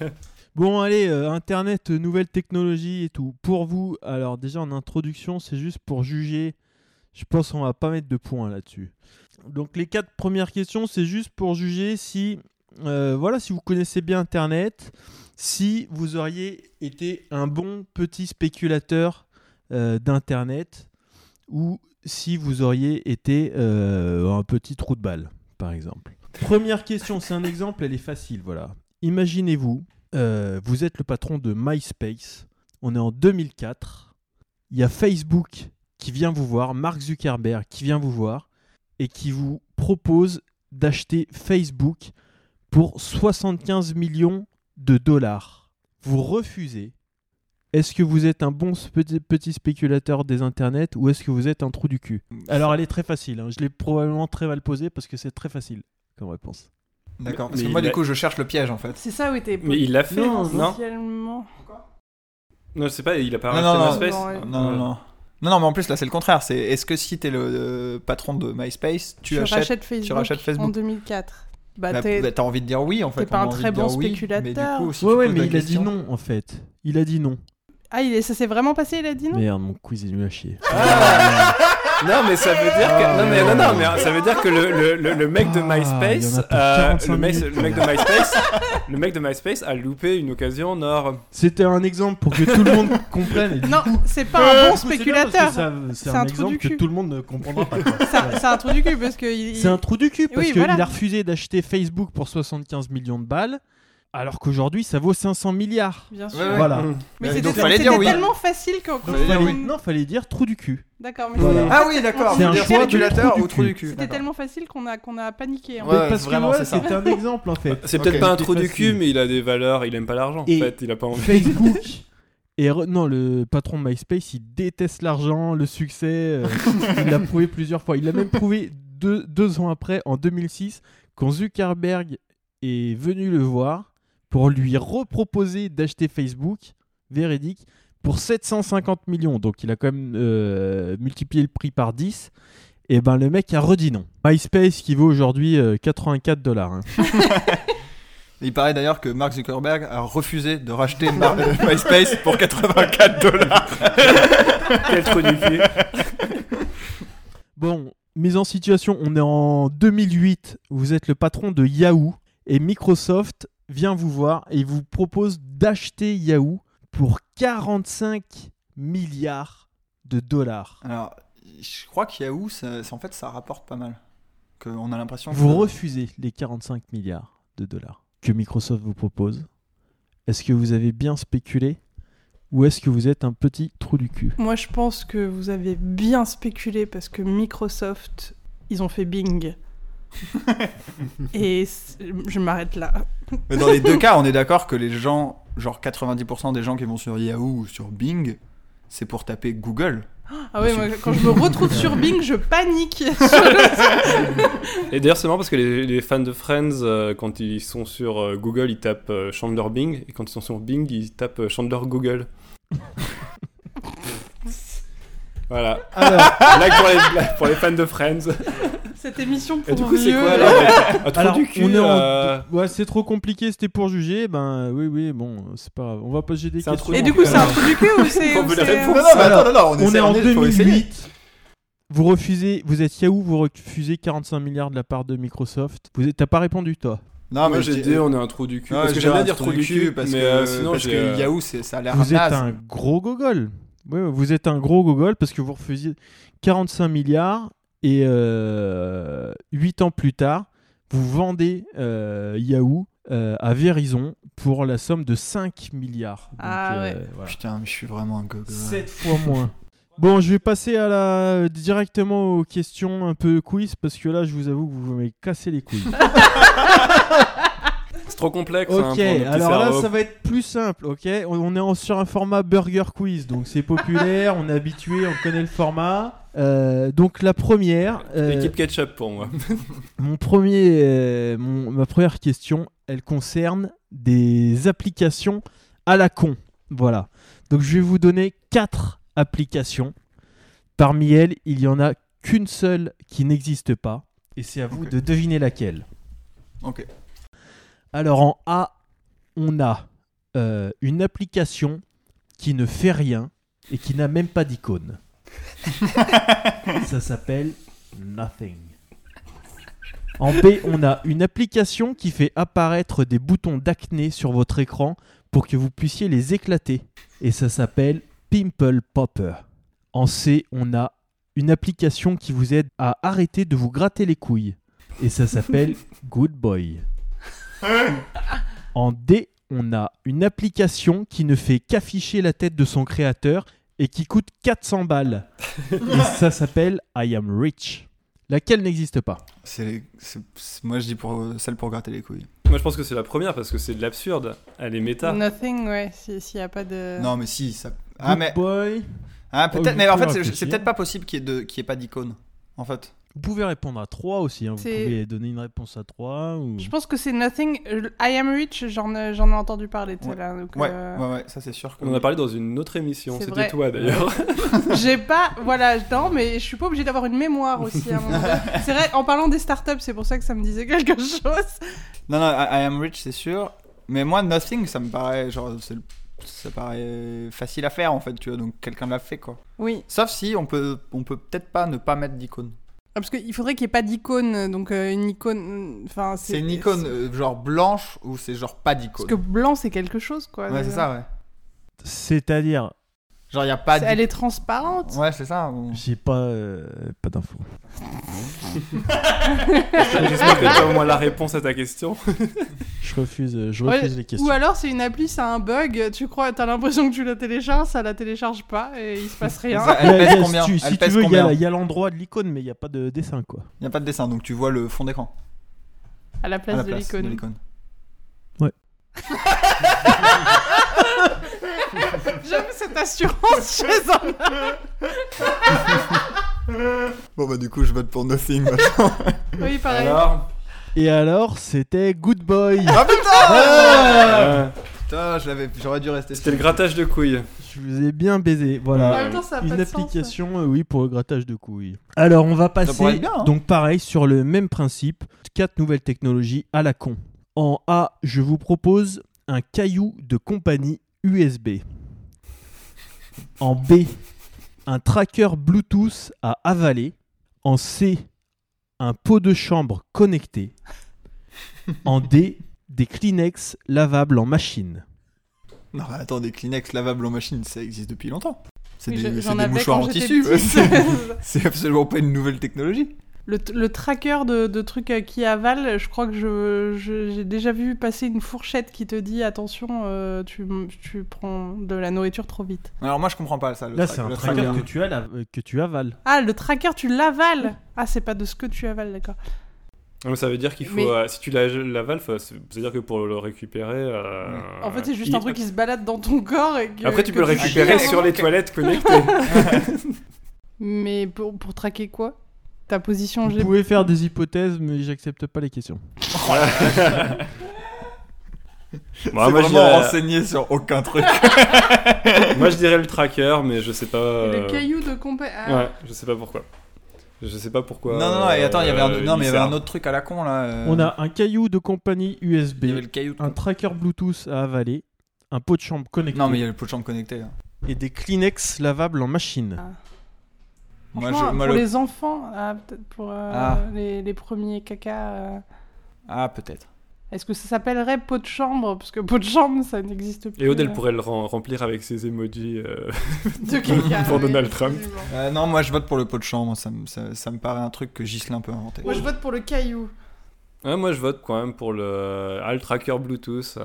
Bon, allez, euh, Internet, euh, nouvelles technologies et tout. Pour vous, alors déjà en introduction, c'est juste pour juger. Je pense qu'on va pas mettre de points là-dessus. Donc les quatre premières questions, c'est juste pour juger si, euh, voilà, si vous connaissez bien Internet, si vous auriez été un bon petit spéculateur d'Internet ou si vous auriez été euh, un petit trou de balle, par exemple. Première question, c'est un exemple, elle est facile, voilà. Imaginez-vous, euh, vous êtes le patron de MySpace, on est en 2004, il y a Facebook qui vient vous voir, Mark Zuckerberg qui vient vous voir et qui vous propose d'acheter Facebook pour 75 millions de dollars. Vous refusez. Est-ce que vous êtes un bon petit, petit spéculateur des internets ou est-ce que vous êtes un trou du cul? Alors elle est très facile, hein. je l'ai probablement très mal posée parce que c'est très facile comme réponse. D'accord. Parce Mais que moi, du coup, je cherche le piège en fait. C'est ça où était Mais il l'a fait, Non, non Non, sais pas, il a pas Non, racheté non, non. MySpace? Non. Non, non, non. Non, non, mais en plus, là, c'est le contraire. C'est est-ce que si t'es le euh, patron de MySpace, tu je achètes. rachète Facebook, rachètes Facebook. en 2004. Bah, Bah, t'es- bah, t'as envie de dire oui en fait. t'es pas un très bon oui, Mais du spéculateur. coup, si ouais tu ouais mais il a dit non en fait. Il a dit non. Ah, il est... ça s'est vraiment passé, il a dit non Merde, mon quiz est nul à chier. Non, mais ça veut dire que non, mais non, non, mais ça veut dire que le, le, le, le mec de Ah, MySpace, en a pour euh, 45 le, mec, minutes. le mec de MySpace, le mec de MySpace a loupé une occasion en or. C'était un exemple pour que tout le monde comprenne. Non, c'est pas un bon parce que spéculateur. C'est un, exemple que tout le monde ne comprendra pas. C'est un- c'est un trou du cul parce que. il- C'est un trou du cul parce Oui, qu'il voilà. a refusé d'acheter Facebook pour 75 millions de balles, alors qu'aujourd'hui ça vaut 500 milliards. Bien sûr. Ouais, ouais. Voilà. Mmh. Mais Ouais, c'était donc, fallait c'était dire oui. tellement facile qu'on. Fallait dire Fallait- oui. Non, fallait dire trou du cul. D'accord, mais Voilà. c'était- Ah oui, d'accord. C'est un choix ou trou cul. du cul. C'était d'accord. tellement facile qu'on a, qu'on a paniqué. hein. Ouais, Mais parce vraiment, que c'est ça. c'était un exemple en fait. C'est peut-être pas un trou du cul, mais il a des valeurs, il aime pas l'argent. Et- En fait, il a pas envie. Facebook et re- non le patron de MySpace il déteste l'argent, le succès. euh, il l'a prouvé plusieurs fois. Il l'a même prouvé deux, deux ans après, en 2006, quand Zuckerberg est venu le voir pour lui reproposer d'acheter Facebook, véridique, pour 750 millions. Donc il a quand même euh, multiplié le prix par 10. Et ben le mec a redit non. MySpace qui vaut aujourd'hui euh, 84 dollars. hein. Il paraît d'ailleurs que Mark Zuckerberg a refusé de racheter Mar- euh, MySpace pour 84 dollars. Quel trou du cul. Bon, mise en situation, on est en 2008, vous êtes le patron de Yahoo et Microsoft vient vous voir et il vous propose d'acheter Yahoo pour 45 milliards de dollars. Alors, je crois que Yahoo, ça, ça- en fait, ça rapporte pas mal. Que on a l'impression. Vous que... refusez les 45 milliards de dollars que Microsoft vous propose. Est-ce que vous avez bien spéculé ou est-ce que vous êtes un petit trou du cul? Moi, je pense que vous avez bien spéculé parce que Microsoft, ils ont fait Bing. Et je m'arrête là. Mais dans les deux cas, on est d'accord que les gens, genre 90% des gens qui vont sur Yahoo ou sur Bing, c'est pour taper Google. Ah ouais, moi, quand je me retrouve sur Bing, je panique. Et d'ailleurs, c'est marrant parce que les, les fans de Friends, euh, quand ils sont sur euh, Google, ils tapent euh, Chandler Bing, et quand ils sont sur Bing, ils tapent euh, Chandler Google. voilà. Alors, Blague pour les, pour les fans de Friends. Cette émission pour Et du coup, c'est vieux, quoi là. alors Un trou alors, du cul on est en- euh, ouais, c'est trop compliqué, c'était pour juger. Ben oui, oui, bon, c'est pas grave. On va poser des C'est un questions. Et du coup, c'est un trou du cul ou c'est. On ou. Non, non, mais Alors, attends, non, non, on, On est en faut essayer. 2008. Vous refusez, vous êtes Yahoo, vous refusez 45 milliards de la part de Microsoft. Vous êtes- t'as pas répondu toi? Non, Moi, je j'ai dit on est un trou du cul. Parce que j'aime bien dire trou du cul, parce mais que, euh, sinon, parce j'ai, que euh, Yahoo, c'est- ça a l'air Vous êtes naze. un gros gogol. Ouais, ouais, vous êtes un gros gogol parce que vous refusiez 45 milliards et 8 ans plus tard, vous vendez euh, Yahoo euh, à Verizon pour la somme de 5 milliards. Donc, Ah ouais. voilà. Putain, mais je suis vraiment un gogol. 7 fois moins. Bon, je vais passer à la... directement aux questions un peu quiz parce que là, je vous avoue que vous m'avez cassé les couilles. c'est trop complexe. hein, pour Ok, nos petits alors là, ça va être plus simple, ok? On est sur un format burger quiz, donc c'est populaire, on est habitué, on connaît le format. Euh, donc la première, euh, Équipe ketchup pour moi. mon premier, euh, mon- ma première question, elle concerne des applications à la con. Voilà. Donc je vais vous donner quatre applications. Parmi elles, il y en a qu'une seule qui n'existe pas, et c'est à vous de deviner laquelle. Ok. Alors en A, on a euh, une application qui ne fait rien et qui n'a même pas d'icône. Ça s'appelle Nothing. En B, on a une application qui fait apparaître des boutons d'acné sur votre écran pour que vous puissiez les éclater. Et ça s'appelle Pimple Popper. En C, on a une application qui vous aide à arrêter de vous gratter les couilles. Et ça s'appelle Good Boy. En D, on a une application qui ne fait qu'afficher la tête de son créateur et qui coûte 400 balles. et ça s'appelle I am rich. Laquelle n'existe pas. C'est, c'est- c'est- moi, je dis pour celle pour gratter les couilles. Moi, je pense que c'est la première parce que c'est de l'absurde. Elle est méta. Nothing, ouais, si- s'il n'y a pas de. Non, mais si, ça. Ah, Good mais. boy. Ah, Oh, peut-être, vous mais en fait, c'est- peut-être pas possible qu'il y ait, de- qu'il y ait pas d'icône. En fait. Vous pouvez répondre à 3 aussi. hein. Vous C'est- pouvez donner une réponse à 3. Ou... Je pense que c'est Nothing. euh, I am rich, j'en ai, j'en ai entendu parler tout à Ouais. l'heure. donc, Ouais, euh, ouais, ouais, ça c'est sûr que. On en a parlé dans une autre émission. C'est C'était vrai. toi d'ailleurs. J'ai pas. Voilà, non, mais je suis pas obligée d'avoir une mémoire aussi à un moment donné. C'est vrai, en parlant des startups, c'est pour ça que ça me disait quelque chose. Non, non, I, I am rich, c'est sûr. Mais moi, nothing, ça me paraît. Genre, c'est le- ça paraît facile à faire en fait, tu vois. Donc quelqu'un l'a fait quoi. Oui, Sauf si on peut, on peut peut-être pas ne pas mettre d'icône. Ah, parce qu'il faudrait qu'il n'y ait pas d'icône, donc euh, une icône. Enfin, C'est une icône euh, genre blanche ou c'est genre pas d'icône. Parce que blanc, c'est quelque chose, quoi. Ouais, c'est ça, ouais. C'est-à-dire, Genre, il a pas Elle est transparente. Ouais, c'est ça. j'ai pas, euh, pas d'infos. J'espère que tu as au moins la réponse à ta question. Je refuse, euh, je Ouais, refuse les questions. Ou alors c'est une appli, ça a un bug, tu crois, t'as l'impression que tu la télécharges, ça la télécharge pas et il se passe rien. Ça, Ouais, elle pèse combien tu- Elle si tu pèse veux, il y a, combien il y a l'endroit de l'icône, mais il n'y a pas de dessin, quoi. Il n'y a pas de dessin, donc tu vois le fond d'écran. À la à place la de place de l'icône. l'icône. J'aime cette assurance chez un Bon, bah, du coup, je vote pour nothing. Oui, pareil. Alors Et alors, c'était Good Boy. ah putain euh, Putain, j'aurais dû rester C'était le grattage de couilles. Je vous ai bien baisé. Voilà. En même temps, ça a pas Une de sens, application, euh, oui, pour le grattage de couilles. Alors, on va passer, bien, hein. donc pareil, sur le même principe, quatre nouvelles technologies à la con. En A, je vous propose un caillou de compagnie USB. En B, un tracker Bluetooth à avaler. En C, un pot de chambre connecté. En D, des Kleenex lavables en machine. Non, mais attends, des Kleenex lavables en machine, ça existe depuis longtemps. C'est des, je- mouchoirs en tissu. C'est absolument pas une nouvelle technologie. Le, le tracker de, de trucs euh, qui avalent, je crois que je- je- j'ai déjà vu passer une fourchette qui te dit attention, euh, tu, tu prends de la nourriture trop vite. Alors moi je comprends pas ça. Le Là, c'est un le tracker tracker. que tu, as, la- euh, que tu avales. Ah, le tracker, tu l'avales Ah, c'est pas de ce que tu avales, d'accord. Ça veut dire qu'il faut. Mais- euh, si tu la- l'avales, c'est-à-dire que pour le récupérer. euh, En fait, c'est juste il- un truc qui se balade dans ton corps et que, Après, tu que peux le récupérer sur les toilettes connectées. Mais pour, pour traquer quoi? Ta position Vous pouvez faire des hypothèses, mais j'accepte pas les questions. Bon, C'est moi, je vraiment dirais, renseigné sur aucun truc. moi, je dirais le tracker, mais je sais pas. Et euh, le caillou de compé. ah. Ouais, je sais pas pourquoi. Je sais pas pourquoi. non non non. Et attends, il y avait un, euh, non mais il y avait sert. un autre truc à la con là. euh, On a un caillou de compagnie USB, Il y avait le caillou. de- un tracker Bluetooth à avaler, un pot de chambre connecté Non mais il y a le pot de chambre connecté. là. et des Kleenex lavables en machine. Moi, je, moi, pour le- les enfants, ah, peut-être pour euh, Ah. les, les premiers caca. euh, Ah peut-être. Est-ce que ça s'appellerait pot de chambre? Parce que pot de chambre, ça n'existe plus. Et Aude, elle euh, pourrait le rem- remplir avec ses emojis. euh, de caca. pour Donald Trump. Euh, non moi je vote pour le pot de chambre. Ça, me- ça, ça me paraît un truc que Ghislain peut inventer. Moi, je vote pour le caillou. Ouais, moi, je vote quand même pour le, ah, le tracker Bluetooth.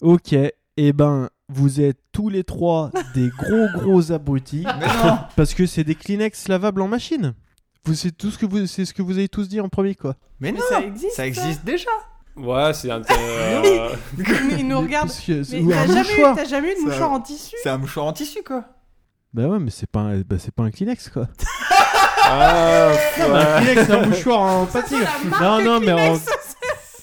Ok, et ben vous êtes tous les trois des gros gros abrutis Mais non. parce que c'est des Kleenex lavables en machine. Vous c'est tout ce que vous c'est ce que vous avez tous dit en premier quoi. Mais Mais non. ça existe. Ça existe déjà. Ouais, c'est un. euh, Mais il nous regarde. Mais t'as jamais, eu- t'as jamais eu de mouchoir en tissu C'est un mouchoir en tissu quoi. Bah ouais, mais c'est pas un, bah, c'est pas un Kleenex quoi. Ah, Un. Kleenex c'est un mouchoir en marque Non non mais en-.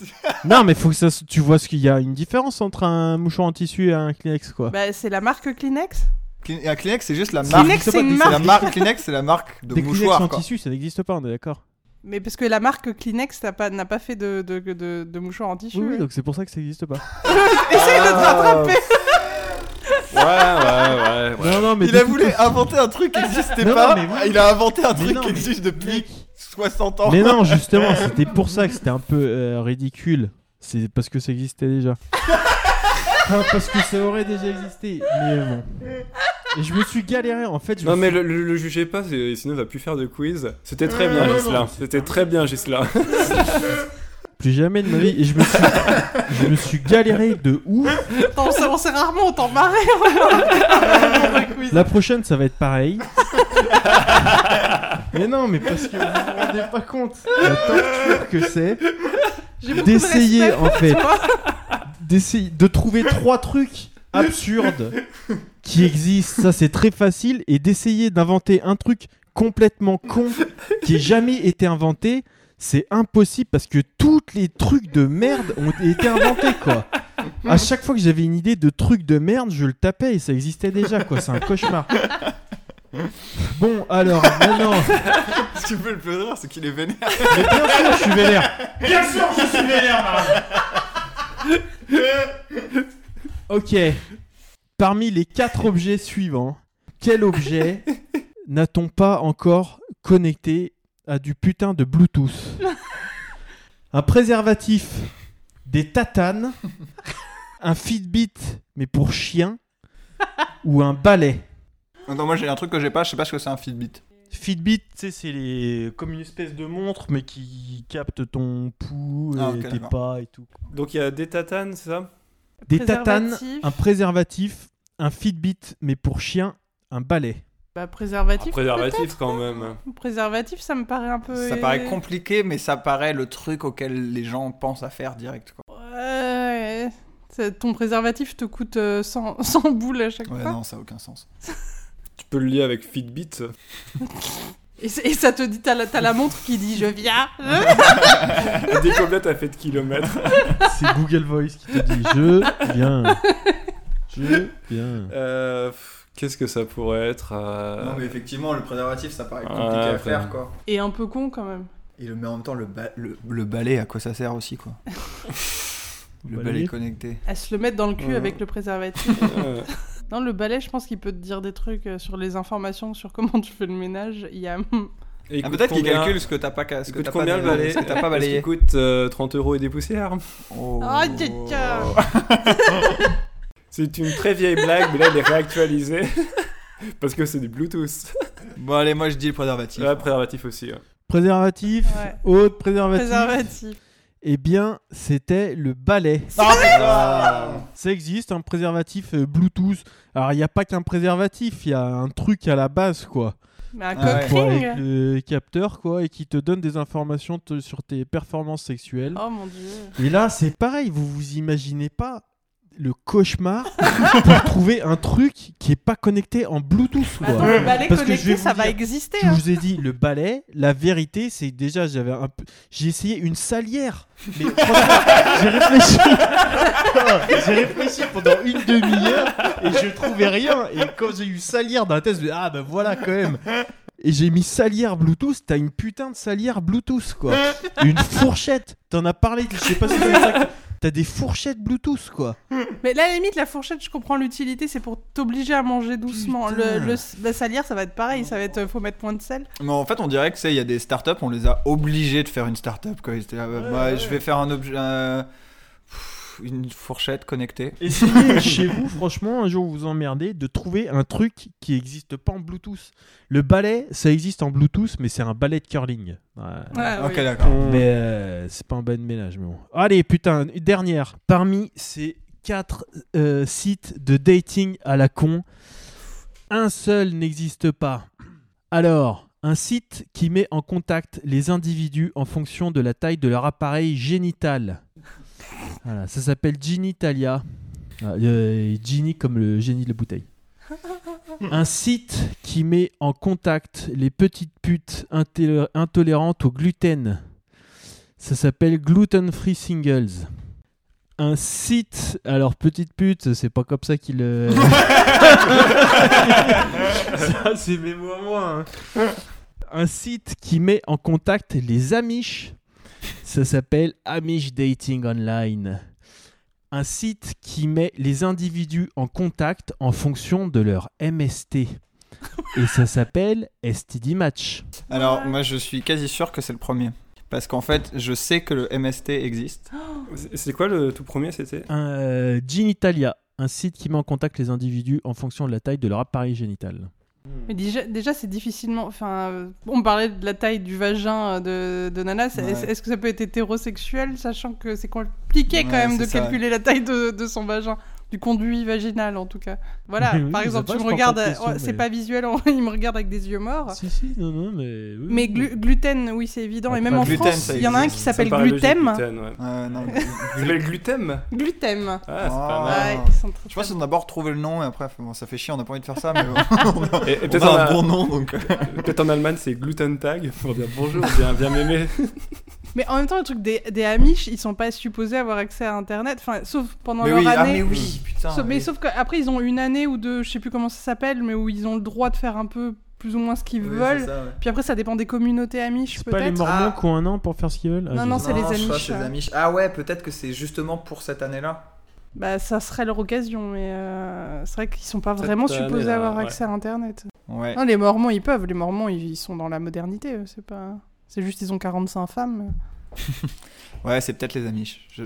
non mais faut que ça se- tu vois ce qu'il y a une différence entre un mouchoir en tissu et un Kleenex quoi. Bah, c'est la marque Kleenex. Kleenex- Un Kleenex c'est juste la marque. Kleenex, c'est une marque. la marque Kleenex, c'est la marque de des Kleenex mouchoir en quoi. tissu ça n'existe pas on est d'accord. Mais parce que la marque Kleenex n'a pas, n'a pas fait de, de, de, de mouchoir en tissu. Oui, oui donc c'est pour ça que ça n'existe pas. Essaye de te rattraper. Ouais, ouais, ouais. ouais. Non non mais Il a voulu inventer un truc qui n'existait Non, pas. non, mais oui. Il a inventé un Mais truc non, qui mais- existe depuis 60 ans. Mais non, justement, c'était pour ça que c'était un peu euh, ridicule. C'est parce que ça existait déjà. Enfin, parce que ça aurait déjà existé. Mais bon. Et je me suis galéré en fait. je Non me mais suis- le, le- le jugez pas, c'est- sinon il va plus faire de quiz. C'était très bien non, c'était très bien Gislain. plus jamais de ma vie. Et je me suis, je me suis galéré de ouf. Attends, on s'est- on rarement autant marré. La prochaine, ça va être pareil. mais non, mais parce que vous vous rendez pas compte la torture que c'est. D'essayer en fait, d'essayer de trouver trois trucs absurdes qui existent. Ça, c'est très facile. Et d'essayer d'inventer un truc complètement con qui ait jamais été inventé, c'est impossible parce que tous les trucs de merde ont été inventés, quoi. À chaque fois que j'avais une idée de truc de merde, je le tapais et ça existait déjà, quoi. C'est un cauchemar. Bon, alors, maintenant. Ce qui me fait le plus rire, c'est qu'il est vénère. Mais bien sûr, je suis vénère. Bien sûr, je suis vénère, Ok. Parmi les quatre objets suivants, quel objet n'a-t-on pas encore connecté à du putain de Bluetooth Un préservatif, des tatanes, un Fitbit, mais pour chien, ou un balai Non, moi j'ai un truc que j'ai pas, je sais pas ce que c'est un Fitbit. Fitbit, tu sais, c'est les... comme une espèce de montre, mais qui capte ton pouls Ah, et ok, tes d'accord. pas et tout. Donc il y a des tatanes, c'est ça? Des tatanes, Préservatif. un préservatif, un Fitbit, mais pour chien, un balai. Bah, préservatif. Préservatif quand même. Préservatif, ça me paraît un peu. Ça paraît compliqué, mais ça paraît le truc auquel les gens pensent à faire direct. Quoi. Ouais. Ton préservatif te coûte euh, 100, 100 boules à chaque Ouais, fois. non, ça a aucun sens. Tu peux le lier avec Fitbit. Et, et ça te dit, t'as la, t'as la montre qui dit je viens. Dès combien t'as fait de kilomètres C'est Google Voice qui te dit je viens. Je viens. Euh, Qu'est-ce que ça pourrait être euh, Non, mais effectivement, le préservatif, ça paraît compliqué à faire, quoi. Et un peu con quand même. Et le, mais en même temps, le, ba- le, le balai, à quoi ça sert aussi, quoi Le Balai. balai connecté. À se le mettre dans le cul Ouais. avec le préservatif. non, le balai, je pense qu'il peut te dire des trucs euh, sur les informations sur comment tu fais le ménage. Il y a. Ah, peut-être qu'il calcule ce que t'as pas, ce que t'as combien pas, le balai ce que t'as pas balayé. coûte euh, 30 euros et des poussières? Oh. Ah, tcha, tcha. C'est une très vieille blague, mais là elle est réactualisée. Parce que c'est du Bluetooth. Bon, allez, moi je dis le préservatif. Ouais, préservatif aussi. ouais. Préservatif, Ouais. autre préservatif. Préservatif. Eh bien, c'était le balai. Ah, Ça existe, un préservatif euh, Bluetooth. Alors, il n'y a pas qu'un préservatif, il y a un truc à la base, quoi. Mais un Ah ouais. avec le capteur, quoi, et qui te donne des informations te- sur tes performances sexuelles. Oh mon dieu. Et là, c'est pareil, vous vous imaginez pas le cauchemar pour trouver un truc qui est pas connecté en Bluetooth, quoi. le balai Parce que je connecté, ça va exister. Je hein. vous ai dit, le balai, la vérité, c'est déjà, j'avais un peu. J'ai essayé une salière. Mais j'ai réfléchi. j'ai réfléchi pendant une demi-heure et je trouvais rien. Et quand j'ai eu salière dans la tête, je me dis, ah ben voilà quand même. Et j'ai mis salière Bluetooth. T'as une putain de salière Bluetooth, quoi. Une fourchette. T'en as parlé, je sais pas si c'est ça. T'as des fourchettes Bluetooth, quoi. Mais là, à la limite, la fourchette, je comprends l'utilité, c'est pour t'obliger à manger doucement. Le, la salière, ça va être pareil, ça va être, faut mettre moins de sel. Mais en fait, on dirait que c'est il y a des startups, on les a obligés de faire une startup. Quoi. Ils étaient là, bah, Ouais, Je ouais. vais faire un objet, une fourchette connectée. Essayez chez vous, franchement, un jour vous vous emmerdez, de trouver un truc qui n'existe pas en Bluetooth. Le balai, ça existe en Bluetooth, mais c'est un balai de curling. Ouais. Ouais, ok, oui. d'accord. Mais euh, c'est pas un balai de ménage, mais bon. Allez, putain, une dernière. Parmi ces quatre euh, sites de dating à la con, un seul n'existe pas. Alors, un site qui met en contact les individus en fonction de la taille de leur appareil génital. Voilà, ça s'appelle Genitalia. Ah, euh, Genie comme le génie de la bouteille. Un site qui met en contact les petites putes intolérantes au gluten. Ça s'appelle Gluten Free Singles. Un site, alors petite pute, c'est pas comme ça qu'il. euh, ça, c'est mes mots à moi. hein. Un site qui met en contact les Amish. Ça s'appelle Amish Dating Online. Un site qui met les individus en contact en fonction de leur MST. Et ça s'appelle STD Match. Alors, moi, je suis quasi sûr que c'est le premier. Parce qu'en fait, je sais que le MST existe. C'est- quoi le tout premier C'était? Euh, Genitalia, un site qui met en contact les individus en fonction de la taille de leur appareil génital. Mais déjà, déjà c'est difficilement. Enfin, euh, on parlait de la taille du vagin euh, de, de Nana. Ouais. Est-ce que ça peut être hétérosexuel, sachant que c'est compliqué quand même de ça, calculer la taille de, de son vagin? Du conduit vaginal en tout cas. Voilà, Oui, par exemple, tu je me regardes, ouais, c'est mais- pas visuel, il me regarde avec des yeux morts. Si, si, non, non, mais. oui, Mais glu- gluten, oui, c'est évident. Et même en gluten, France, il y en a un qui s'appelle Glutem. gluten, ouais. Euh, non, s'appelle Glutem Glutem. Ah, c'est Ah. pas mal. Ouais, sont très, Je pense qu'on a d'abord trouvé le nom et après, bon, ça fait chier, on n'a pas envie de faire ça, mais on a, Et, et on peut-être un a- bon nom donc. euh, peut-être en Allemagne, c'est Gluten Tag pour dire bonjour, bien, bien m'aimer. Mais en même temps, le truc des, des Amish, ils sont pas supposés avoir accès à Internet, enfin, sauf pendant Mais leur oui, ah, année. mais oui, putain. Sauf- mais oui. sauf qu'après, ils ont une année ou deux, je sais plus comment ça s'appelle, mais où ils ont le droit de faire un peu plus ou moins ce qu'ils Oui, veulent. ça, ouais. Puis après, ça dépend des communautés Amish, C'est pas les peut-être. Mormons Ah. qui ont un an pour faire ce qu'ils veulent? Ah, Non, non, c'est les Amish. Ah ouais, peut-être que c'est justement pour cette année-là. Bah, ça serait leur occasion, mais euh, c'est vrai qu'ils sont pas Cette vraiment supposés avoir ouais. accès à Internet. Ouais. Non, les Mormons, ils peuvent. Les Mormons, ils, ils sont dans la modernité. eux, C'est pas. C'est juste, ils ont 45 femmes. Ouais, c'est peut-être les Amish. C'est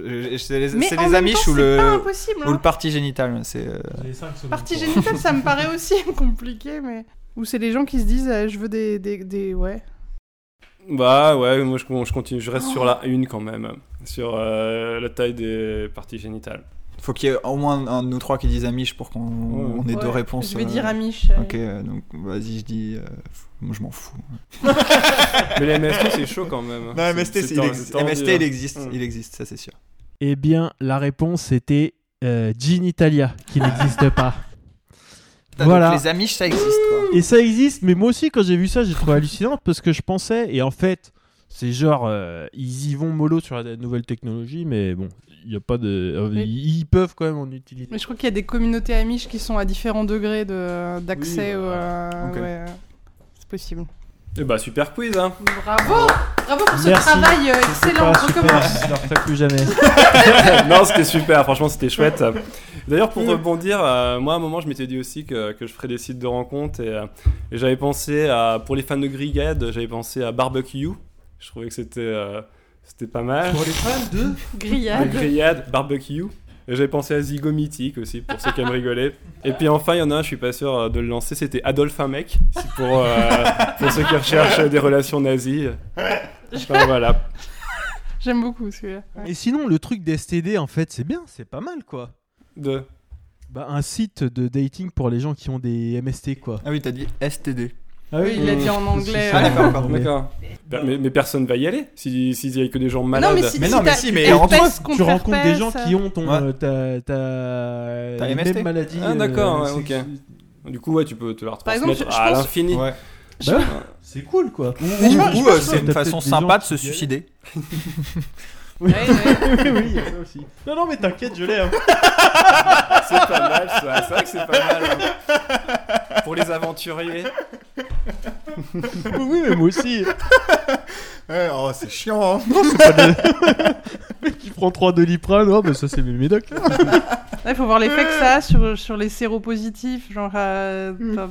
les, Mais c'est en les même Amish temps, ou le, impossible. ou le hein. parti génital. C'est. euh, Les cinq secondes Partie pour- génitale, ça me paraît aussi compliqué, mais. Ou c'est les gens qui se disent, euh, je veux des, des, des- Ouais. Bah ouais, moi je, je continue, je reste Oh. sur la une quand même, sur euh, la taille des parties génitales. Faut qu'il y ait au moins un de nous trois qui dise Amish pour qu'on on ait deux réponses. Je vais euh, dire Amish. euh, Ok, euh, donc vas-y, je dis. euh, moi, je m'en fous. Mais les MST c'est chaud quand même. Non, C'est- MST, il hein. MST, il existe. Mm. Il existe, ça c'est sûr. Eh bien, la réponse c'était euh, Gin Italia, qui n'existe pas. Putain, Voilà. donc les Amish, ça existe quoi. Et ça existe, mais moi aussi, quand j'ai vu ça, j'ai trouvé hallucinant parce que je pensais, et en fait, c'est genre, euh, ils y vont mollo sur la nouvelle technologie, mais bon, il n'y a pas de. euh, Mais- ils, peuvent quand même en utiliser. Mais je crois qu'il y a des communautés Amish qui sont à différents degrés de- d'accès. Oui, euh, ouais, c'est possible. Et bah super quiz hein. Bravo Bravo pour ce Merci. travail euh, excellent. pas super, Recommence. je ne le referai plus jamais. non, c'était super, franchement, c'était chouette. D'ailleurs, pour rebondir, euh, moi, à un moment, je m'étais dit aussi que, que je ferais des sites de rencontres et, euh, et j'avais pensé à, pour les fans de Grillade, j'avais pensé à Barbecue. Je trouvais que c'était euh, c'était pas mal. Pour les fans de. De Grillade. Grillade, Barbecue. Et J'avais pensé à Zigo Mythique aussi, pour ceux qui aiment rigoler. Et puis enfin, il y en a un, je suis pas sûr euh, de le lancer, c'était Adolphe un mec. C'est pour, euh, pour ceux qui recherchent des relations nazies. Enfin, voilà. J'aime beaucoup celui-là. Ouais. Et sinon, le truc d'STD, en fait, c'est bien, c'est pas mal, quoi. De... Bah, un site de dating pour les gens qui ont des MST, quoi. Ah oui, t'as dit STD. Ah Oui, il l'a dit en anglais. Ah, d'accord, pardon. D'accord. Mais, mais personne va y aller si- s'il y a que des gens Non, malades. mais si, Mais si non, mais si, mais eux, contre tu rencontres des gens qui ont ton, Ouais. euh, ta, ta, Ta mêmes maladies. Ah, d'accord, euh, ouais, sex- Du coup, ouais, tu peux te la Par exemple, retransmettre je à pense- l'infini. Ouais. Bah c'est cool, quoi. Ou, euh, c'est une façon sympa de se suicider. Ouais. oui, oui, il y a ça aussi. Non, non, mais t'inquiète, je l'ai. hein. C'est pas mal, ça. C'est vrai que c'est pas mal. hein. Pour les aventuriers. oui, mais moi aussi. Ouais, oh, c'est chiant. hein. Le mec qui prend 3 doliprane, oh, bah ça c'est mes médocs. Il faut voir l'effet que ça a sur, sur les séropositifs. Genre, euh, enfin,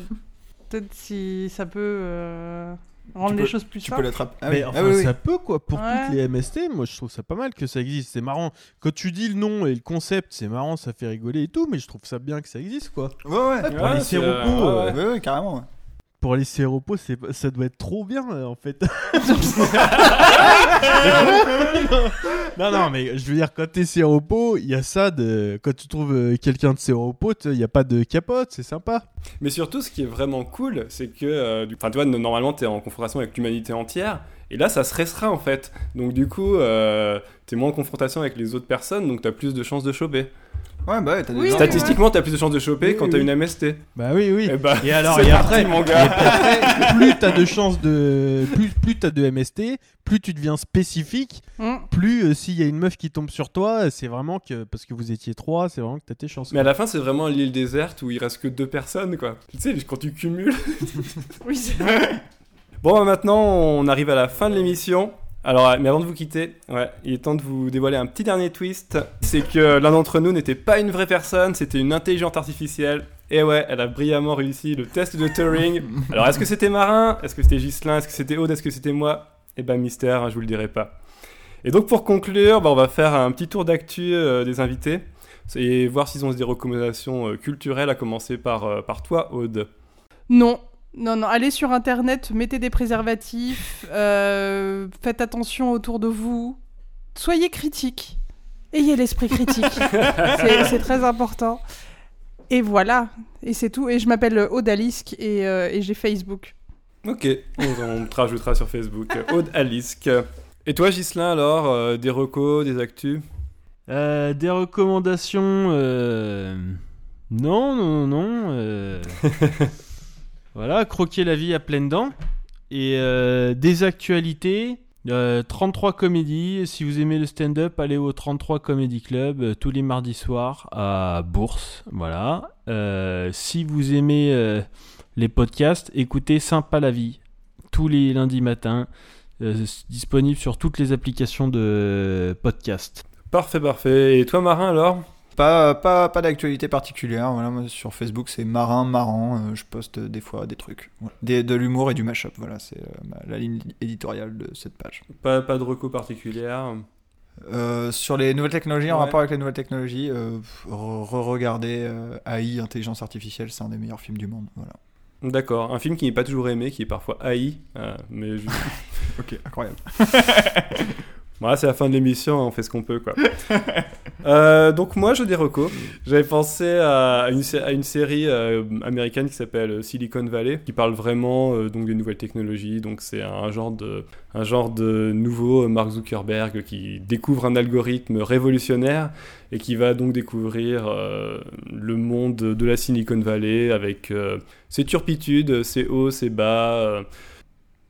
peut-être si ça peut euh, rendre Tu les peux- choses plus Tu peux simples. l'attraper. Ah mais oui, enfin, ah oui, oui. ça peut quoi. Pour Ouais. toutes les MST, moi je trouve ça pas mal que ça existe. C'est marrant. Quand tu dis le nom et le concept, c'est marrant, ça fait rigoler et tout, mais je trouve ça bien que ça existe quoi. Ouais, ouais. Pour les c'est, séropos, euh, euh, Ouais, ouais, carrément. Pour les séropos, c'est ça doit être trop bien euh, en fait. non, non, mais je veux dire, quand t'es séropo, il y a ça de. Quand tu trouves euh, quelqu'un de séropo, il n'y a pas de capote, c'est sympa. Mais surtout, ce qui est vraiment cool, c'est que, euh, du- enfin, tu vois, normalement, t'es en confrontation avec l'humanité entière, et là, ça se restreint en fait. Donc, du coup, euh, t'es moins en confrontation avec les autres personnes, donc t'as plus de chances de choper. Ouais, bah ouais, t'as des Oui, gens- Statistiquement, t'as plus de chances de choper Oui, quand oui, t'as oui. une MST. Bah oui, oui. Et, bah, Et alors, c'est et parti, après, mon et gars. après, plus t'as de chances de, plus plus t'as de MST, plus tu deviens spécifique, Mm. plus euh, s'il y a une meuf qui tombe sur toi, c'est vraiment que parce que vous étiez trois, c'est vraiment que t'as tes chances. Mais à la fin, c'est vraiment l'île déserte où il reste que deux personnes, quoi. Tu sais, quand tu cumules. Oui, c'est vrai. Bon, bah, maintenant, on arrive à la fin de l'émission. Alors, mais avant de vous quitter, ouais, il est temps de vous dévoiler un petit dernier twist. C'est que l'un d'entre nous n'était pas une vraie personne, c'était une intelligence artificielle. Et ouais, elle a brillamment réussi le test de Turing. Alors, est-ce que c'était Marin? Est-ce que c'était Ghislain? Est-ce que c'était Aude? Est-ce que c'était moi? Eh ben, mystère, hein, je vous le dirai pas. Et donc, pour conclure, bah, on va faire un petit tour d'actu euh, des invités et voir s'ils ont des recommandations euh, culturelles, à commencer par, euh, par toi, Aude. Non. Non, non, allez sur internet, mettez des préservatifs, euh, faites attention autour de vous, soyez critiques. Ayez l'esprit critique. c'est c'est très important. Et voilà. Et c'est tout. Et je m'appelle Odalisque et, euh, et j'ai Facebook. Ok, on, on te rajoutera sur Facebook. Aude Alisk. Et toi, Gislin, alors euh, Des recos, des actus? Euh, des recommandations euh, Non, non, non. euh, voilà, croquer la vie à pleines dents. Et euh, des actualités. euh, 33 comédies. Si vous aimez le stand-up, allez au 33 Comedy Club euh, tous les mardis soirs à Bourse. Voilà. Euh, si vous aimez euh, les podcasts, écoutez Sympa la vie tous les lundis matins. euh, disponible sur toutes les applications de podcast. Parfait, parfait. Et toi, Marin, alors? Pas, pas, pas d'actualité particulière. Voilà, moi, sur Facebook, c'est marin, marrant. euh, je poste des fois des trucs. Voilà. Des- de l'humour et du mashup. Voilà, c'est euh, la ligne éditoriale de cette page. pas, pas de recos particulière. Euh, sur les nouvelles technologies, en rapport avec les nouvelles technologies, euh, re- re-regardez euh, AI, intelligence artificielle, c'est un des meilleurs films du monde. Voilà. D'accord, un film qui n'est pas toujours aimé, qui est parfois haï, mais Ok, incroyable. voilà, c'est la fin de l'émission, hein, on fait ce qu'on peut, quoi. Euh, donc moi, je des recos. J'avais pensé à une, à une série euh, américaine qui s'appelle Silicon Valley, qui parle vraiment euh, donc des nouvelles technologies. Donc c'est un genre de un genre de nouveau Mark Zuckerberg qui découvre un algorithme révolutionnaire et qui va donc découvrir euh, le monde de la Silicon Valley avec euh, ses turpitudes, ses hauts, ses bas.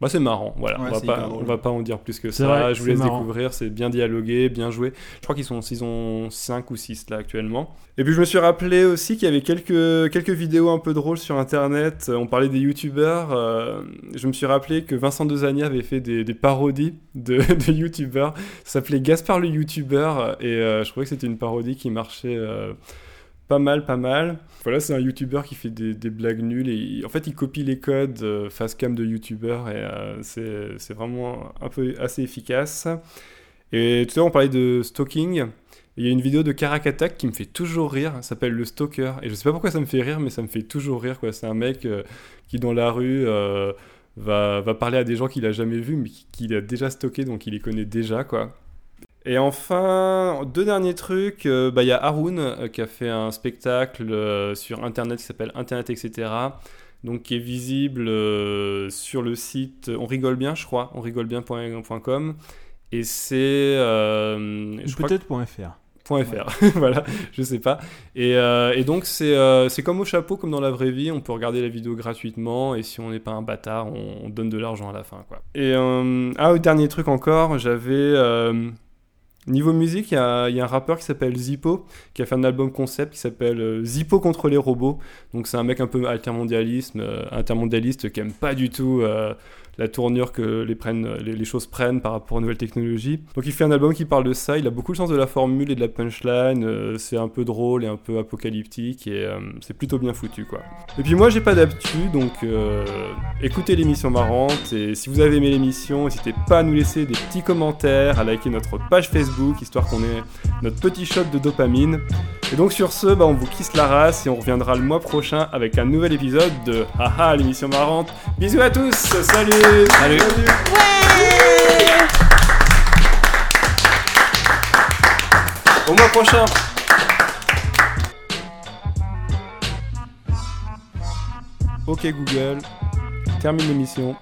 Bah, c'est marrant, voilà. Ouais, on, va pas, on va pas en dire plus que ça. vrai, je vous laisse marrant. découvrir, c'est bien dialogué, bien joué. Je crois qu'ils sont en saison 5 ou 6 là actuellement. Et puis je me suis rappelé aussi qu'il y avait quelques, quelques vidéos un peu drôles sur internet. On parlait des youtubeurs. euh, je me suis rappelé que Vincent Dezania avait fait des, des parodies de, de youtubeurs. Ça s'appelait Gaspard le youtubeur. Et euh, je trouvais que c'était une parodie qui marchait euh, pas mal, pas mal. Voilà, c'est un youtubeur qui fait des, blagues nulles. Et en fait, il copie les codes euh, face cam de youtubeurs. Et euh, c'est vraiment un peu assez efficace. Et tout à l'heure, on parlait de stalking. Il y a une vidéo de Karak Attack qui me fait toujours rire, s'appelle Le Stalker. Et je sais pas pourquoi ça me fait rire, mais ça me fait toujours rire. C'est un mec euh, qui, dans la rue, euh, va, va parler à des gens qu'il a jamais vus, mais qui- qu'il a déjà stocké, donc il les connaît déjà. quoi. Et enfin, deux derniers trucs. euh, bah, Il y a Haroun euh, qui a fait un spectacle euh, sur Internet qui s'appelle Internet, etc. Donc qui est visible sur le site On rigole bien, je crois, onrigolebien.com. Et c'est. euh, je crois que- Peut-être .fr. voilà, je sais pas. Et, et donc c'est c'est comme au chapeau, comme dans la vraie vie, on peut regarder la vidéo gratuitement et si on n'est pas un bâtard, on, on donne de l'argent à la fin, quoi. Et ah, dernier truc encore, j'avais niveau musique, il y a, un rappeur qui s'appelle Zippo qui a fait un album concept qui s'appelle euh, Zippo contre les robots. Donc c'est un mec un peu altermondialisme, euh, intermondialiste qui aime pas du tout euh, la tournure que les, prennent, les, choses prennent par rapport aux nouvelles technologies. Donc il fait un album qui parle de ça, il a beaucoup le sens de la formule et de la punchline, euh, c'est un peu drôle et un peu apocalyptique et euh, c'est plutôt bien foutu quoi. Et puis moi j'ai pas d'actu donc euh, écoutez l'émission marrante et si vous avez aimé l'émission, n'hésitez pas à nous laisser des petits commentaires, à liker notre page Facebook histoire qu'on ait notre petit shot de dopamine. Et donc sur ce, bah, on vous kiss la race et on reviendra le mois prochain avec un nouvel épisode de Haha l'émission marrante. Bisous à tous, salut Au mois prochain. Ok Google, termine l'émission.